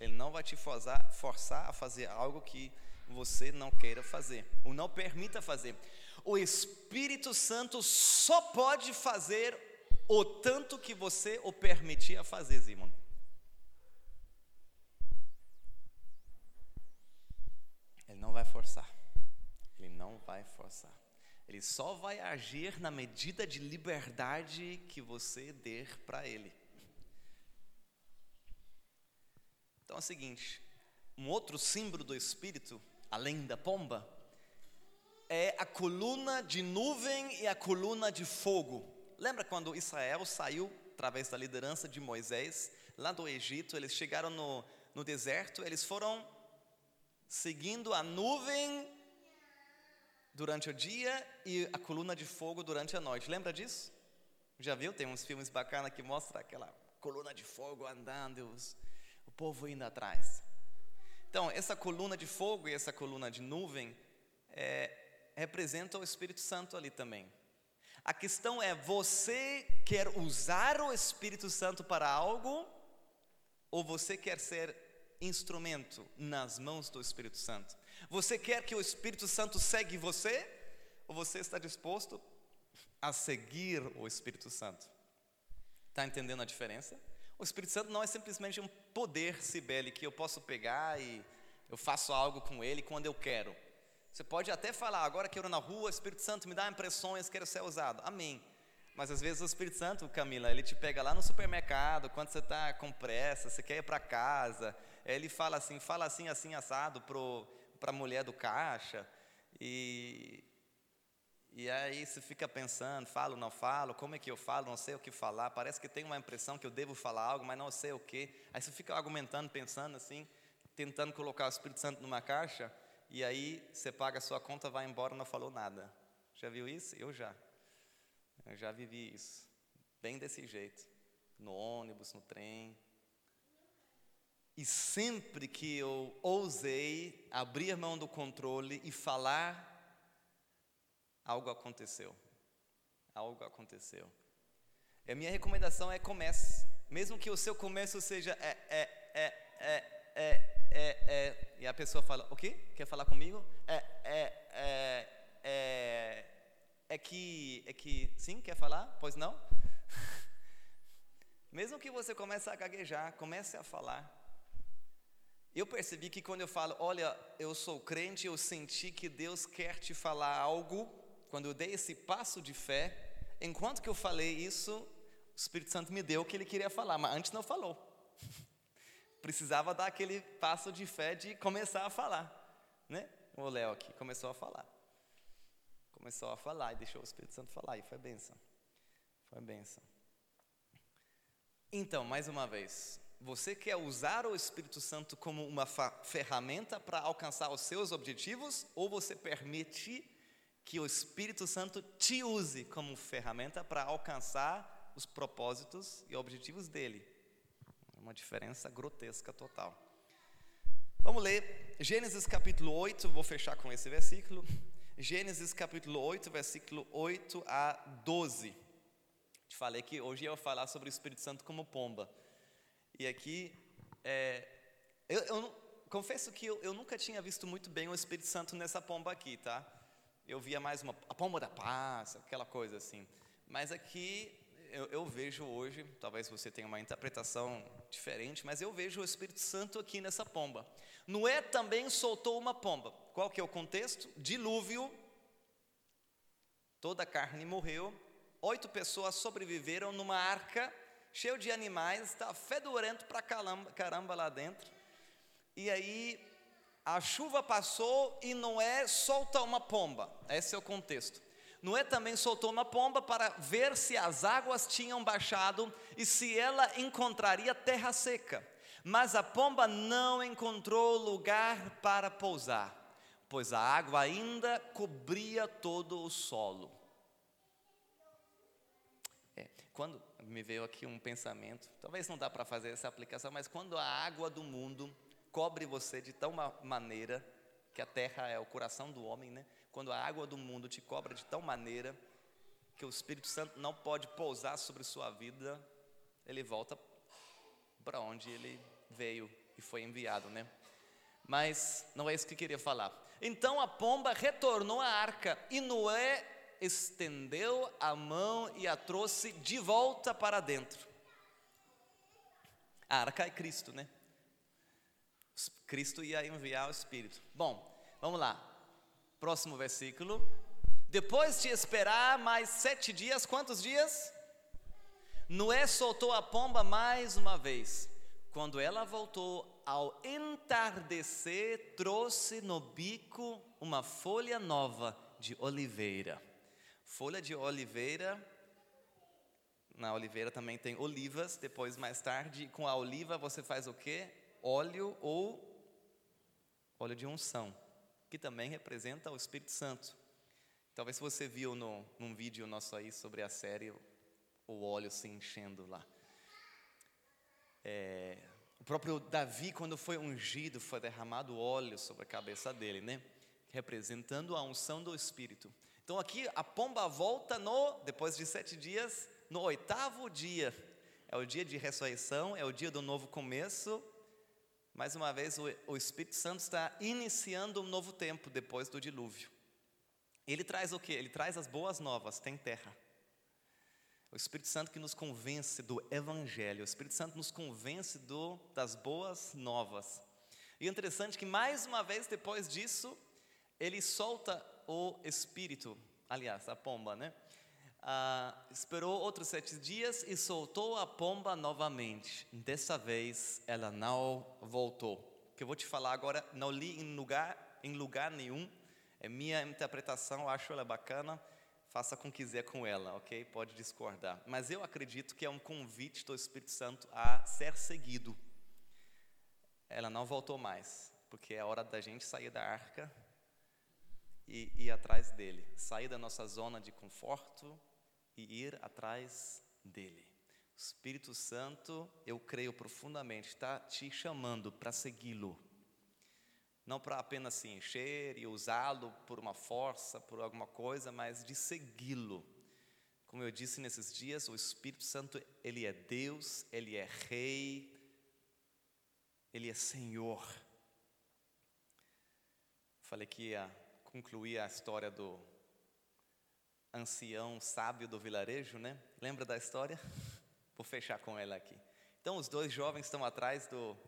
Ele não vai te forçar, forçar a fazer algo que você não queira fazer, ou não permita fazer. O Espírito Santo só pode fazer o tanto que você o permitia fazer, Simon. Ele não vai forçar. Vai forçar. Ele só vai agir na medida de liberdade que você der para ele. Então é o seguinte: um outro símbolo do Espírito, além da pomba, é a coluna de nuvem e a coluna de fogo. Lembra quando Israel saiu através da liderança de Moisés lá do Egito? Eles chegaram no, no deserto, eles foram seguindo a nuvem durante o dia e a coluna de fogo durante a noite. Lembra disso? Já viu? Tem uns filmes bacanas que mostram aquela coluna de fogo andando, os, o povo indo atrás. Então, essa coluna de fogo e essa coluna de nuvem é, o Espírito Santo ali também. A questão é: você quer usar o Espírito Santo para algo ou você quer ser instrumento nas mãos do Espírito Santo? Você quer que o Espírito Santo segue você? Ou você está disposto a seguir o Espírito Santo? Está entendendo a diferença? O Espírito Santo não é simplesmente um poder, Sibeli, que eu posso pegar e eu faço algo com ele quando eu quero. Você pode até falar, agora que eu na rua, Espírito Santo me dá impressões, quero ser usado. Amém. Mas às vezes o Espírito Santo, Camila, ele te pega lá no supermercado, quando você está com pressa, você quer ir para casa, ele fala assim, fala assim, assim, assado para a mulher do caixa, e, e aí você fica pensando, falo, não falo, como é que eu falo, não sei o que falar, parece que tem uma impressão que eu devo falar algo, mas não sei o que, aí você fica argumentando, pensando assim, tentando colocar o Espírito Santo numa caixa, e aí você paga a sua conta, vai embora, não falou nada. Já viu isso? Eu já. Eu já vivi isso. Bem desse jeito. No ônibus, no trem. E sempre que eu ousei abrir mão do controle e falar, algo aconteceu. Algo aconteceu. E a minha recomendação é comece. Mesmo que o seu começo seja é, é, é, é, é, é, é, e a pessoa fala, o quê? Quer falar comigo? É, é, é, é, é que, é que, sim, quer falar? Pois não? Mesmo que você comece a gaguejar, comece a falar. Eu percebi que quando eu falo, olha, eu sou crente, eu senti que Deus quer te falar algo, quando eu dei esse passo de fé, enquanto que eu falei isso, o Espírito Santo me deu o que ele queria falar, mas antes não falou precisava dar aquele passo de fé de começar a falar, né? O Léo aqui começou a falar. Começou a falar e deixou o Espírito Santo falar, e foi benção. Foi benção. Então, mais uma vez, você quer usar o Espírito Santo como uma ferramenta para alcançar os seus objetivos ou você permite que o Espírito Santo te use como ferramenta para alcançar os propósitos e objetivos dele? Uma diferença grotesca total. Vamos ler Gênesis capítulo 8, vou fechar com esse versículo. Gênesis capítulo 8, versículo 8 a 12. Te falei que hoje eu ia falar sobre o Espírito Santo como pomba. E aqui, é, eu, eu, confesso que eu, eu, nunca tinha visto muito bem o Espírito Santo nessa pomba aqui, tá? Eu via mais uma, a pomba da paz, aquela coisa assim. Mas aqui eu, eu, vejo hoje, talvez você tenha uma interpretação diferente, mas eu vejo o Espírito Santo aqui nessa pomba. Noé também soltou uma pomba. Qual que é o contexto? Dilúvio. Toda a carne morreu. Oito pessoas sobreviveram numa arca cheio de animais, está fedorento para caramba, lá dentro. E aí a chuva passou e Noé solta uma pomba. Esse é o contexto. Noé também soltou uma pomba para ver se as águas tinham baixado e se ela encontraria terra seca. Mas a pomba não encontrou lugar para pousar, pois a água ainda cobria todo o solo. É, quando me veio aqui um pensamento, talvez não dá para fazer essa aplicação, mas quando a água do mundo cobre você de tal maneira que a terra é o coração do homem, né? quando a água do mundo te cobra de tal maneira que o Espírito Santo não pode pousar sobre sua vida, ele volta para onde ele veio e foi enviado, né? Mas não é isso que eu queria falar. Então a pomba retornou à arca e Noé estendeu a mão e a trouxe de volta para dentro. A arca é Cristo, né? Cristo ia enviar o Espírito. Bom, vamos lá. Próximo versículo. Depois de esperar mais sete dias, quantos dias? Noé soltou a pomba mais uma vez. Quando ela voltou ao entardecer, trouxe no bico uma folha nova de oliveira. Folha de oliveira, na oliveira também tem olivas, depois mais tarde, com a oliva você faz o quê? Óleo ou óleo de unção, que também representa o Espírito Santo. Talvez você viu no, num vídeo nosso aí sobre a série o óleo se enchendo lá. É, o próprio Davi, quando foi ungido, foi derramado óleo sobre a cabeça dele, né? Representando a unção do Espírito. Então aqui a pomba volta no, depois de sete dias, no oitavo dia. É o dia de ressurreição, é o dia do novo começo. Mais uma vez, o, o Espírito Santo está iniciando um novo tempo depois do dilúvio. Ele traz o que? Ele traz as boas novas, tem terra. O Espírito Santo que nos convence do Evangelho, o Espírito Santo nos convence do, das boas novas. E é interessante que, mais uma vez, depois disso, ele solta o Espírito, aliás, a pomba, né? Ah, esperou outros sete dias e soltou a pomba novamente. Dessa vez, ela não voltou. O que eu vou te falar agora, não li em lugar, em lugar nenhum é minha interpretação, acho ela bacana. Faça com quiser com ela, ok? Pode discordar. Mas eu acredito que é um convite do Espírito Santo a ser seguido. Ela não voltou mais, porque é hora da gente sair da arca e ir atrás dele. Sair da nossa zona de conforto e ir atrás dele. O Espírito Santo, eu creio profundamente, está te chamando para segui-lo não para apenas se encher e usá-lo por uma força, por alguma coisa, mas de segui-lo. Como eu disse nesses dias, o Espírito Santo, ele é Deus, ele é Rei, ele é Senhor. Falei que ia concluir a história do ancião sábio do vilarejo, né? Lembra da história? Vou fechar com ela aqui. Então, os dois jovens estão atrás do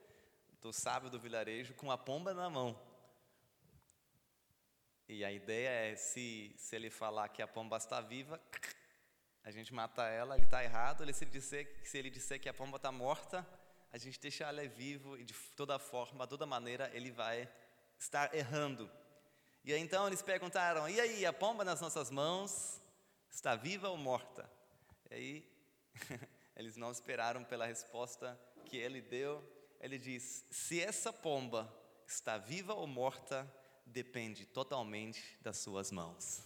do sábio do vilarejo com a pomba na mão. E a ideia é, se, se ele falar que a pomba está viva, a gente mata ela, ele está errado. Ele, se, ele disser, se ele disser que a pomba está morta, a gente deixa ela vivo e de toda forma, de toda maneira, ele vai estar errando. E então eles perguntaram: e aí, a pomba nas nossas mãos está viva ou morta? E aí eles não esperaram pela resposta que ele deu ele diz: se essa pomba está viva ou morta, depende totalmente das suas mãos.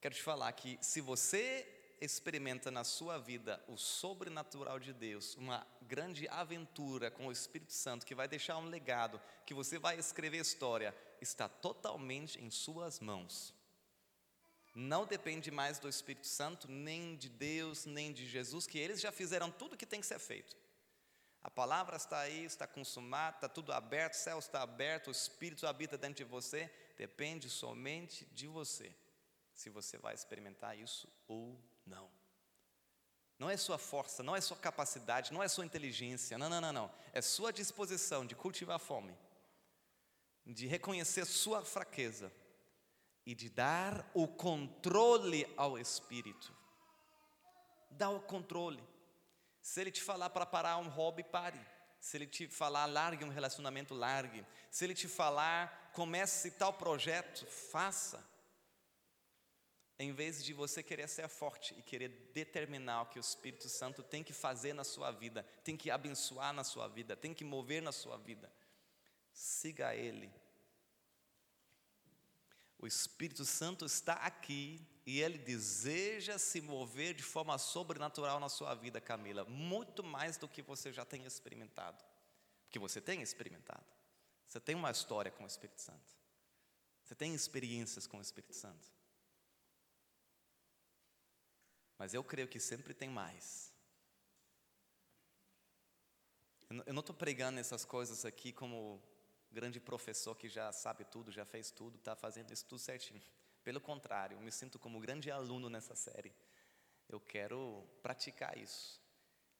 Quero te falar que se você experimenta na sua vida o sobrenatural de Deus, uma grande aventura com o Espírito Santo que vai deixar um legado, que você vai escrever história, está totalmente em suas mãos. Não depende mais do Espírito Santo, nem de Deus, nem de Jesus, que eles já fizeram tudo o que tem que ser feito. A palavra está aí, está consumada, está tudo aberto, o céu está aberto, o Espírito habita dentro de você. Depende somente de você, se você vai experimentar isso ou não. Não é sua força, não é sua capacidade, não é sua inteligência, não, não, não, não. É sua disposição de cultivar a fome, de reconhecer sua fraqueza e de dar o controle ao Espírito. Dá o controle. Se ele te falar para parar um hobby, pare. Se ele te falar, largue um relacionamento, largue. Se ele te falar, comece tal projeto, faça. Em vez de você querer ser forte e querer determinar o que o Espírito Santo tem que fazer na sua vida, tem que abençoar na sua vida, tem que mover na sua vida, siga Ele. O Espírito Santo está aqui e Ele deseja se mover de forma sobrenatural na sua vida, Camila, muito mais do que você já tem experimentado. Porque você tem experimentado. Você tem uma história com o Espírito Santo. Você tem experiências com o Espírito Santo. Mas eu creio que sempre tem mais. Eu não estou pregando essas coisas aqui como grande professor que já sabe tudo, já fez tudo, está fazendo isso tudo certinho. Pelo contrário, eu me sinto como grande aluno nessa série. Eu quero praticar isso.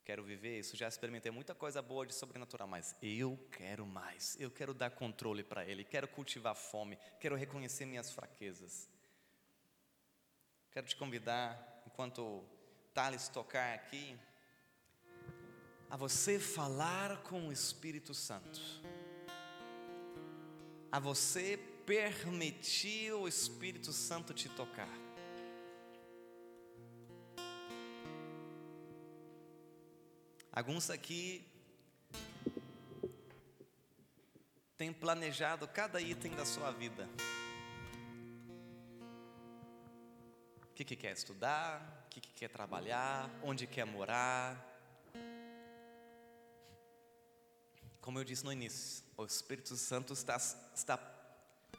quero viver isso, já experimentei muita coisa boa de sobrenatural, mas eu quero mais. Eu quero dar controle para Ele, quero cultivar fome, quero reconhecer minhas fraquezas. Quero te convidar, enquanto Thales tocar aqui, a você falar com o Espírito Santo, a você permitir o Espírito Santo te tocar. Alguns aqui têm planejado cada item da sua vida. Que, que quer estudar, o que, que quer trabalhar, onde quer morar. Como eu disse no início, o Espírito Santo está, está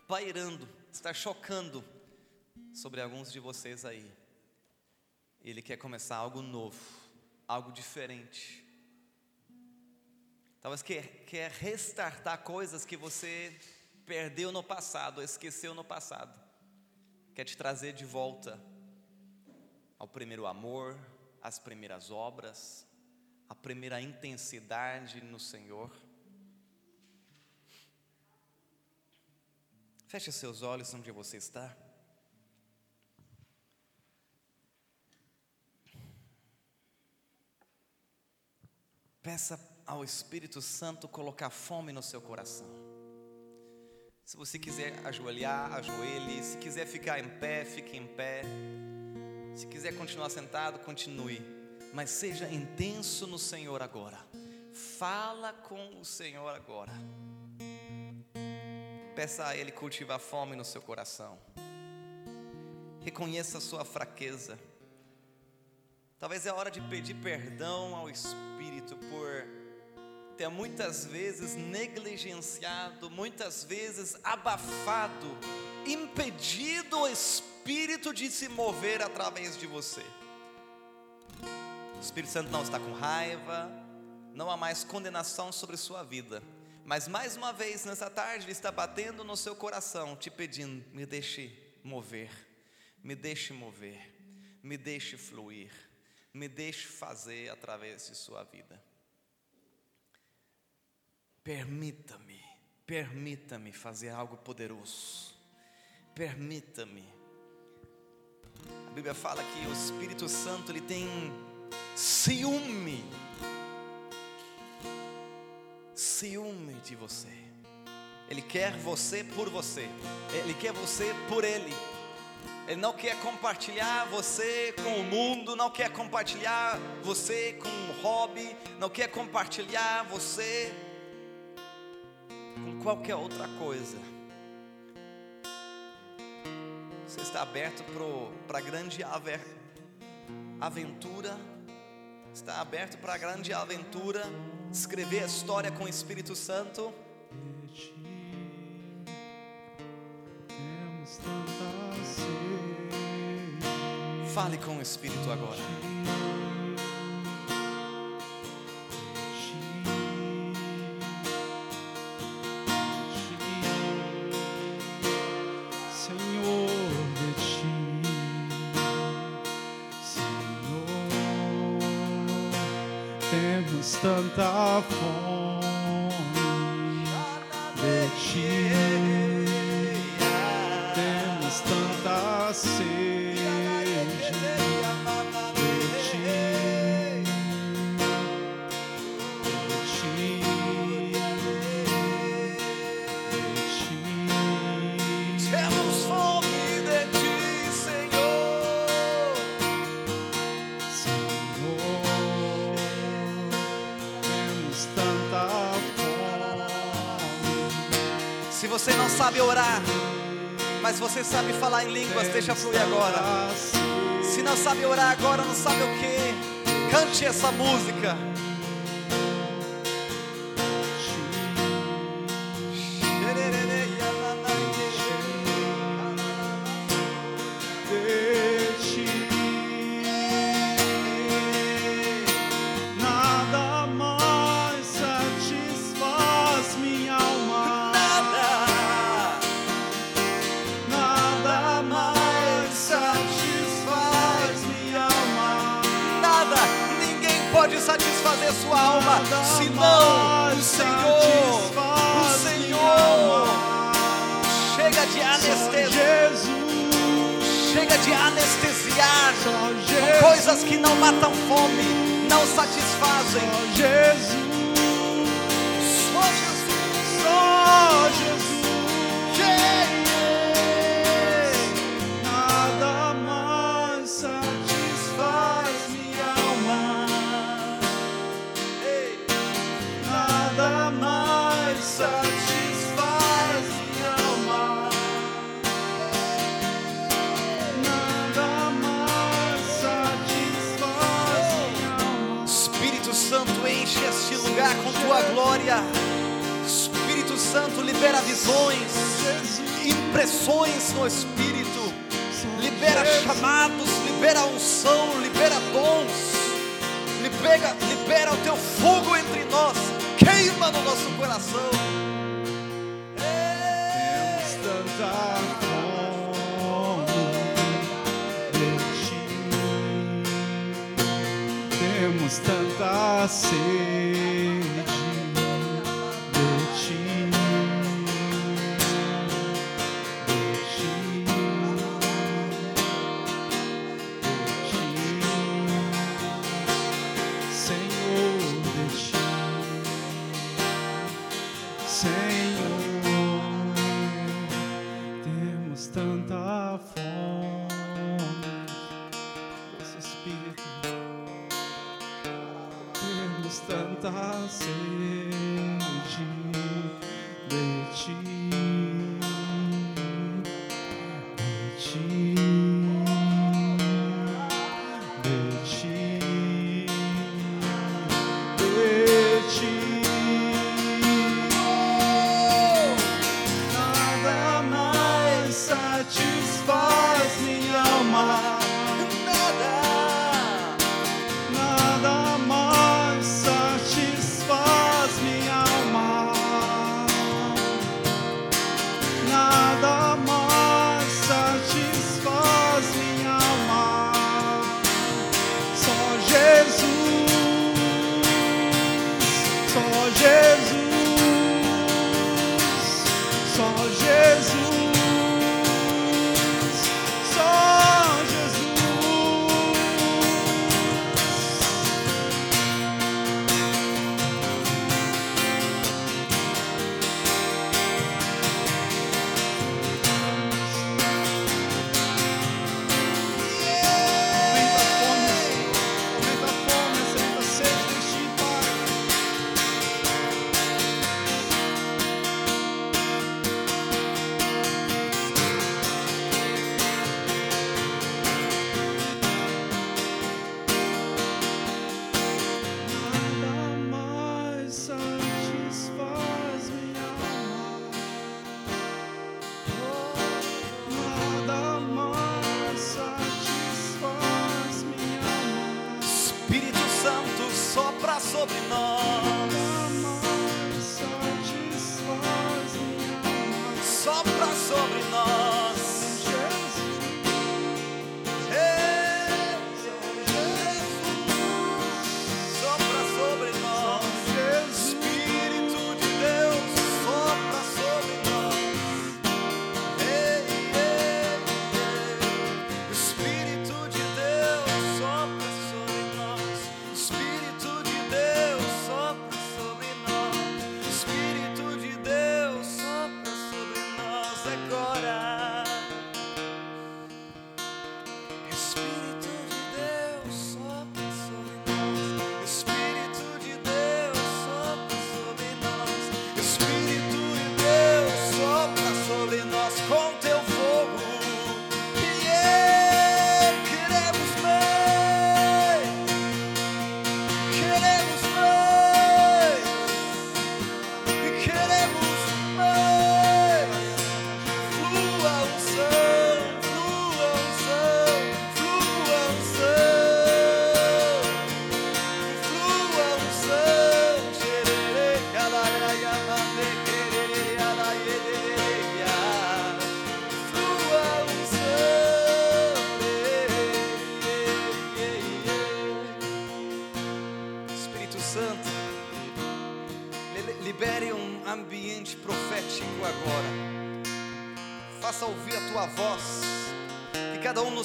pairando, está chocando sobre alguns de vocês aí. Ele quer começar algo novo, algo diferente. Talvez quer, quer restartar coisas que você perdeu no passado, esqueceu no passado. Quer te trazer de volta ao primeiro amor, às primeiras obras, à primeira intensidade no Senhor. Feche seus olhos onde você está. Peça ao Espírito Santo colocar fome no seu coração. Se você quiser ajoelhar, ajoelhe. Se quiser ficar em pé, fique em pé. Se quiser continuar sentado, continue. Mas seja intenso no Senhor agora. Fala com o Senhor agora. Peça a Ele cultivar fome no seu coração. Reconheça a sua fraqueza. Talvez é hora de pedir perdão ao Espírito por ter muitas vezes negligenciado, muitas vezes abafado, impedido o Espírito de se mover através de você. O Espírito Santo não está com raiva, não há mais condenação sobre sua vida, mas mais uma vez nessa tarde Ele está batendo no seu coração, te pedindo: me deixe mover, me deixe mover, me deixe fluir, me deixe fazer através de sua vida. Permita-me, permita-me fazer algo poderoso. Permita-me. A Bíblia fala que o Espírito Santo ele tem ciúme. Ciúme de você. Ele quer você por você. Ele quer você por ele. Ele não quer compartilhar você com o mundo, não quer compartilhar você com um hobby, não quer compartilhar você com qualquer outra coisa. Você está aberto para a grande aventura? Está aberto para a grande aventura? Escrever a história com o Espírito Santo? Fale com o Espírito agora. Tanta fome sabe orar, mas você sabe falar em línguas, deixa fluir agora. Se não sabe orar agora, não sabe o que, cante essa música.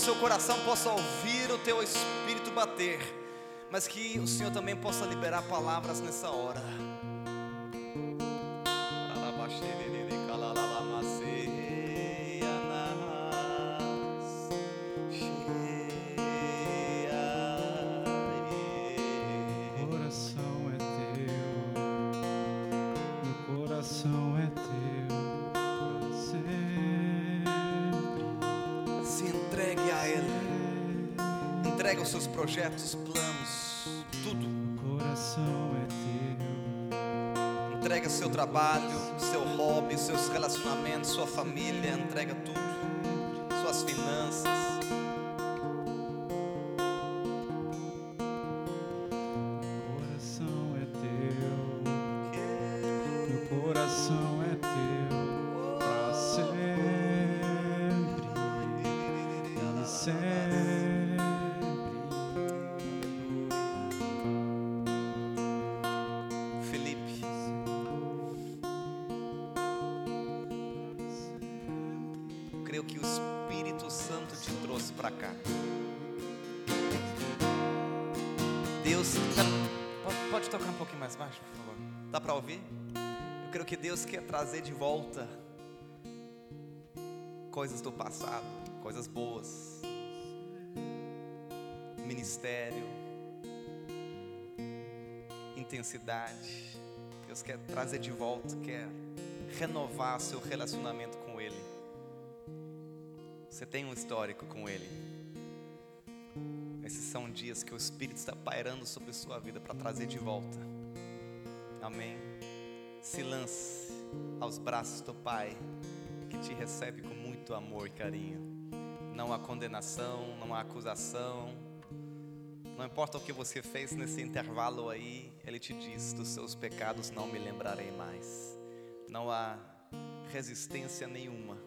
Seu coração possa ouvir o teu espírito bater, mas que o Senhor também possa liberar palavras nessa hora. Projetos, planos, tudo. Meu coração é teu, Entrega seu trabalho, seu hobby, seus relacionamentos, sua família, entrega tudo, suas finanças. Que Deus quer trazer de volta coisas do passado, coisas boas, ministério, intensidade. Deus quer trazer de volta, quer renovar seu relacionamento com Ele. Você tem um histórico com Ele. Esses são dias que o Espírito está pairando sobre sua vida para trazer de volta. Amém. Se lance aos braços do Pai, que te recebe com muito amor e carinho. Não há condenação, não há acusação. Não importa o que você fez nesse intervalo aí, Ele te diz: dos seus pecados não me lembrarei mais. Não há resistência nenhuma.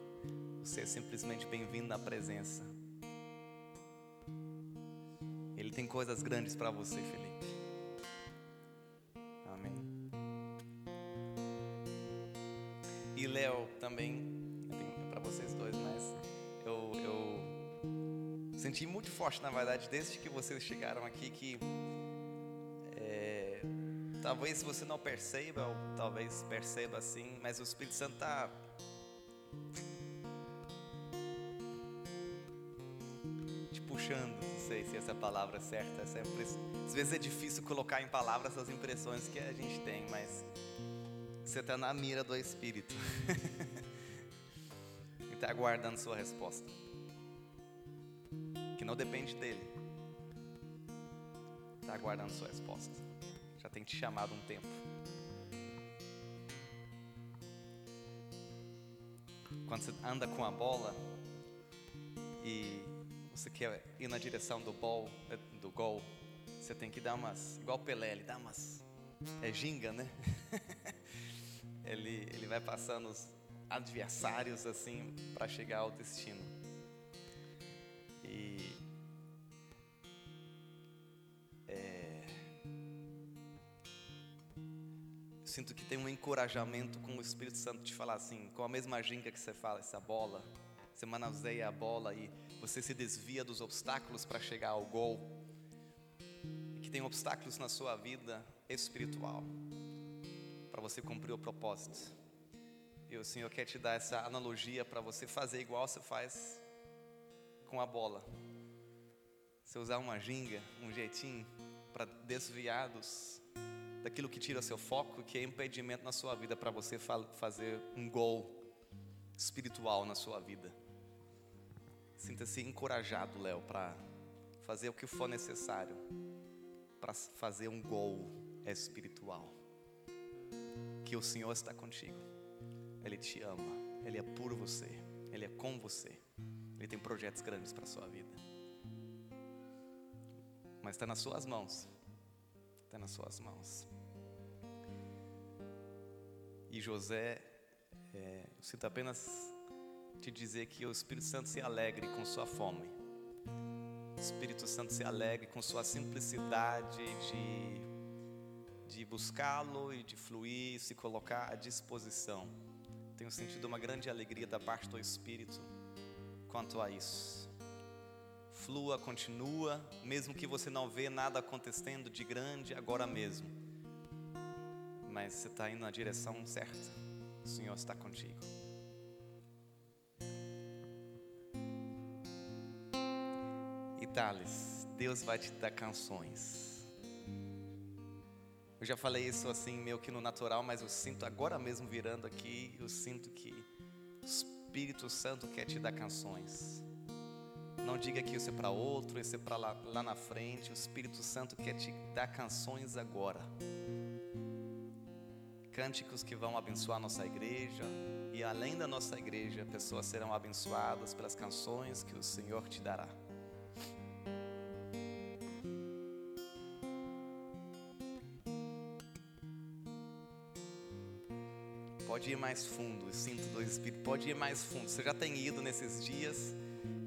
Você é simplesmente bem-vindo na presença. Ele tem coisas grandes para você, Felipe. Léo também, para vocês dois, mas eu, eu senti muito forte, na verdade, desde que vocês chegaram aqui, que é, talvez você não perceba, ou talvez perceba assim, mas o Espírito Santo está te puxando, não sei se essa palavra é certa, impress- às vezes é difícil colocar em palavras as impressões que a gente tem, mas você está na mira do Espírito e está aguardando sua resposta, que não depende dele, está aguardando sua resposta, já tem te chamado um tempo. Quando você anda com a bola e você quer ir na direção do eh, do gol, você tem que dar umas, igual Pelé, ele dá umas, é ginga, né? ele, ele vai passando os adversários assim para chegar ao destino. E é, sinto que tem um encorajamento com o Espírito Santo te falar assim, com a mesma ginga que você fala, essa bola, você manuseia a bola e você se desvia dos obstáculos para chegar ao gol. E que tem obstáculos na sua vida espiritual para você cumprir o propósito. E o Senhor quer te dar essa analogia para você fazer igual você faz com a bola. Você usar uma ginga, um jeitinho para desviar dos, daquilo que tira seu foco, que é impedimento na sua vida para você fa- fazer um gol espiritual na sua vida. Sinta-se encorajado, Léo, para fazer o que for necessário para fazer um gol espiritual. Que o Senhor está contigo. Ele te ama, ele é por você, ele é com você. Ele tem projetos grandes para sua vida. Mas está nas suas mãos. Está nas suas mãos. E José, é, eu sinto apenas te dizer que o Espírito Santo se alegre com sua fome. O Espírito Santo se alegre com sua simplicidade de, de buscá-lo e de fluir, se colocar à disposição Tenho sentido uma grande alegria da parte do Espírito quanto a isso. Flua, continua, mesmo que você não vê nada acontecendo de grande agora mesmo. Mas você está indo na direção certa. O Senhor está contigo. E Thales, Deus vai te dar canções. Eu já falei isso assim, meio que no natural, mas eu sinto agora mesmo virando aqui, eu sinto que o Espírito Santo quer te dar canções. Não diga que isso é para outro, isso é para lá, lá na frente. O Espírito Santo quer te dar canções agora. Cânticos que vão abençoar nossa igreja. E além da nossa igreja, pessoas serão abençoadas pelas canções que o Senhor te dará. Pode ir mais fundo, eu sinto do Espírito. Pode ir mais fundo. Você já tem ido nesses dias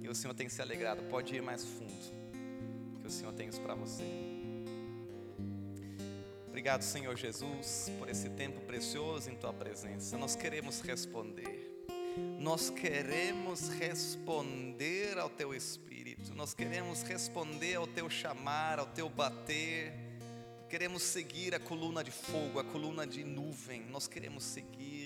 e o Senhor tem se alegrado. Pode ir mais fundo, que o Senhor tem isso para você. Obrigado, Senhor Jesus, por esse tempo precioso em Tua presença. Nós queremos responder. Nós queremos responder ao Teu Espírito. Nós queremos responder ao Teu chamar, ao Teu bater. Queremos seguir a coluna de fogo, a coluna de nuvem. Nós queremos seguir.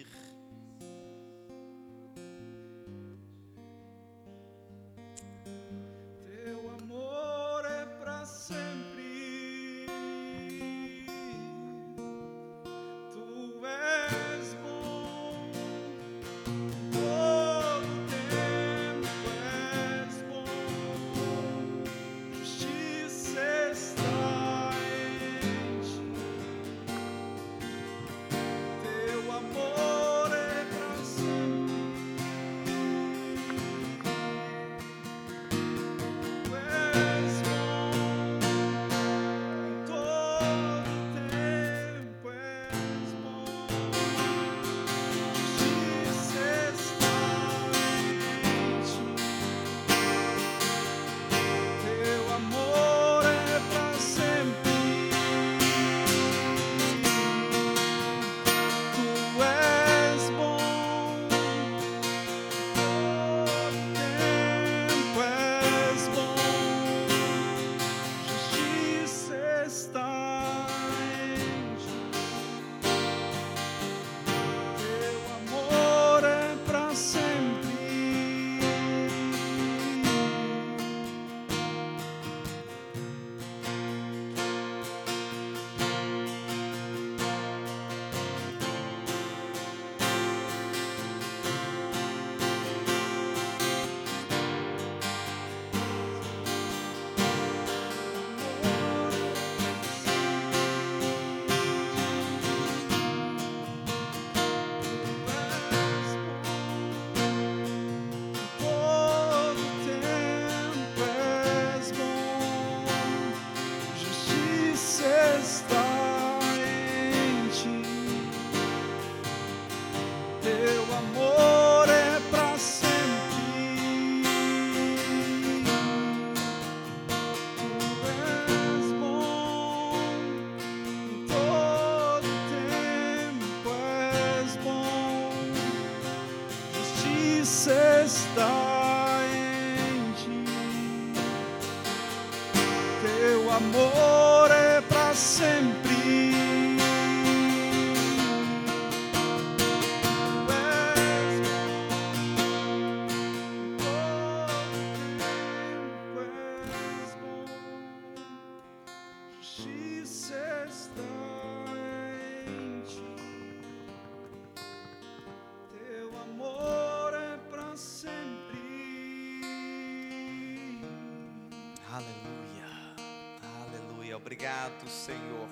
Obrigado, Senhor.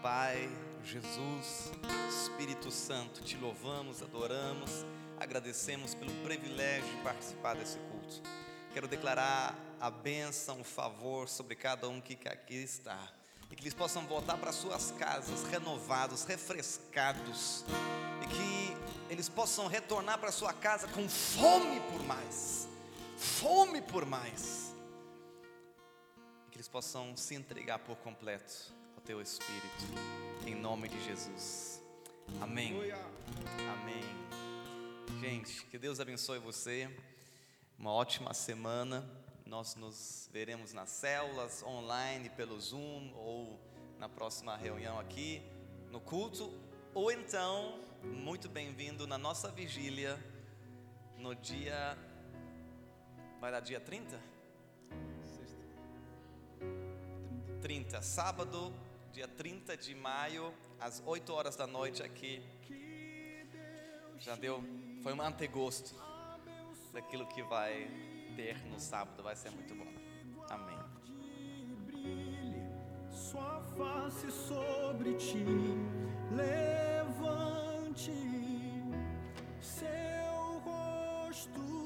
Pai, Jesus, Espírito Santo, te louvamos, adoramos, agradecemos pelo privilégio de participar desse culto. Quero declarar a bênção, o favor sobre cada um que aqui está. E que eles possam voltar para suas casas renovados, refrescados. E que eles possam retornar para sua casa com fome por mais. Fome por mais que eles possam se entregar por completo ao teu Espírito, em nome de Jesus. Amém. Amém. Gente, que Deus abençoe você. Uma ótima semana. Nós nos veremos nas células, online, pelo Zoom ou na próxima reunião aqui no culto. Ou então, muito bem-vindo na nossa vigília no dia. Vai dar dia 30? Sexta. 30, sábado, dia 30 de maio, às 8 horas da noite aqui. Já deu, foi um antegosto daquilo que vai ter no sábado, vai ser muito bom. Amém. sua face sobre ti, levante seu rosto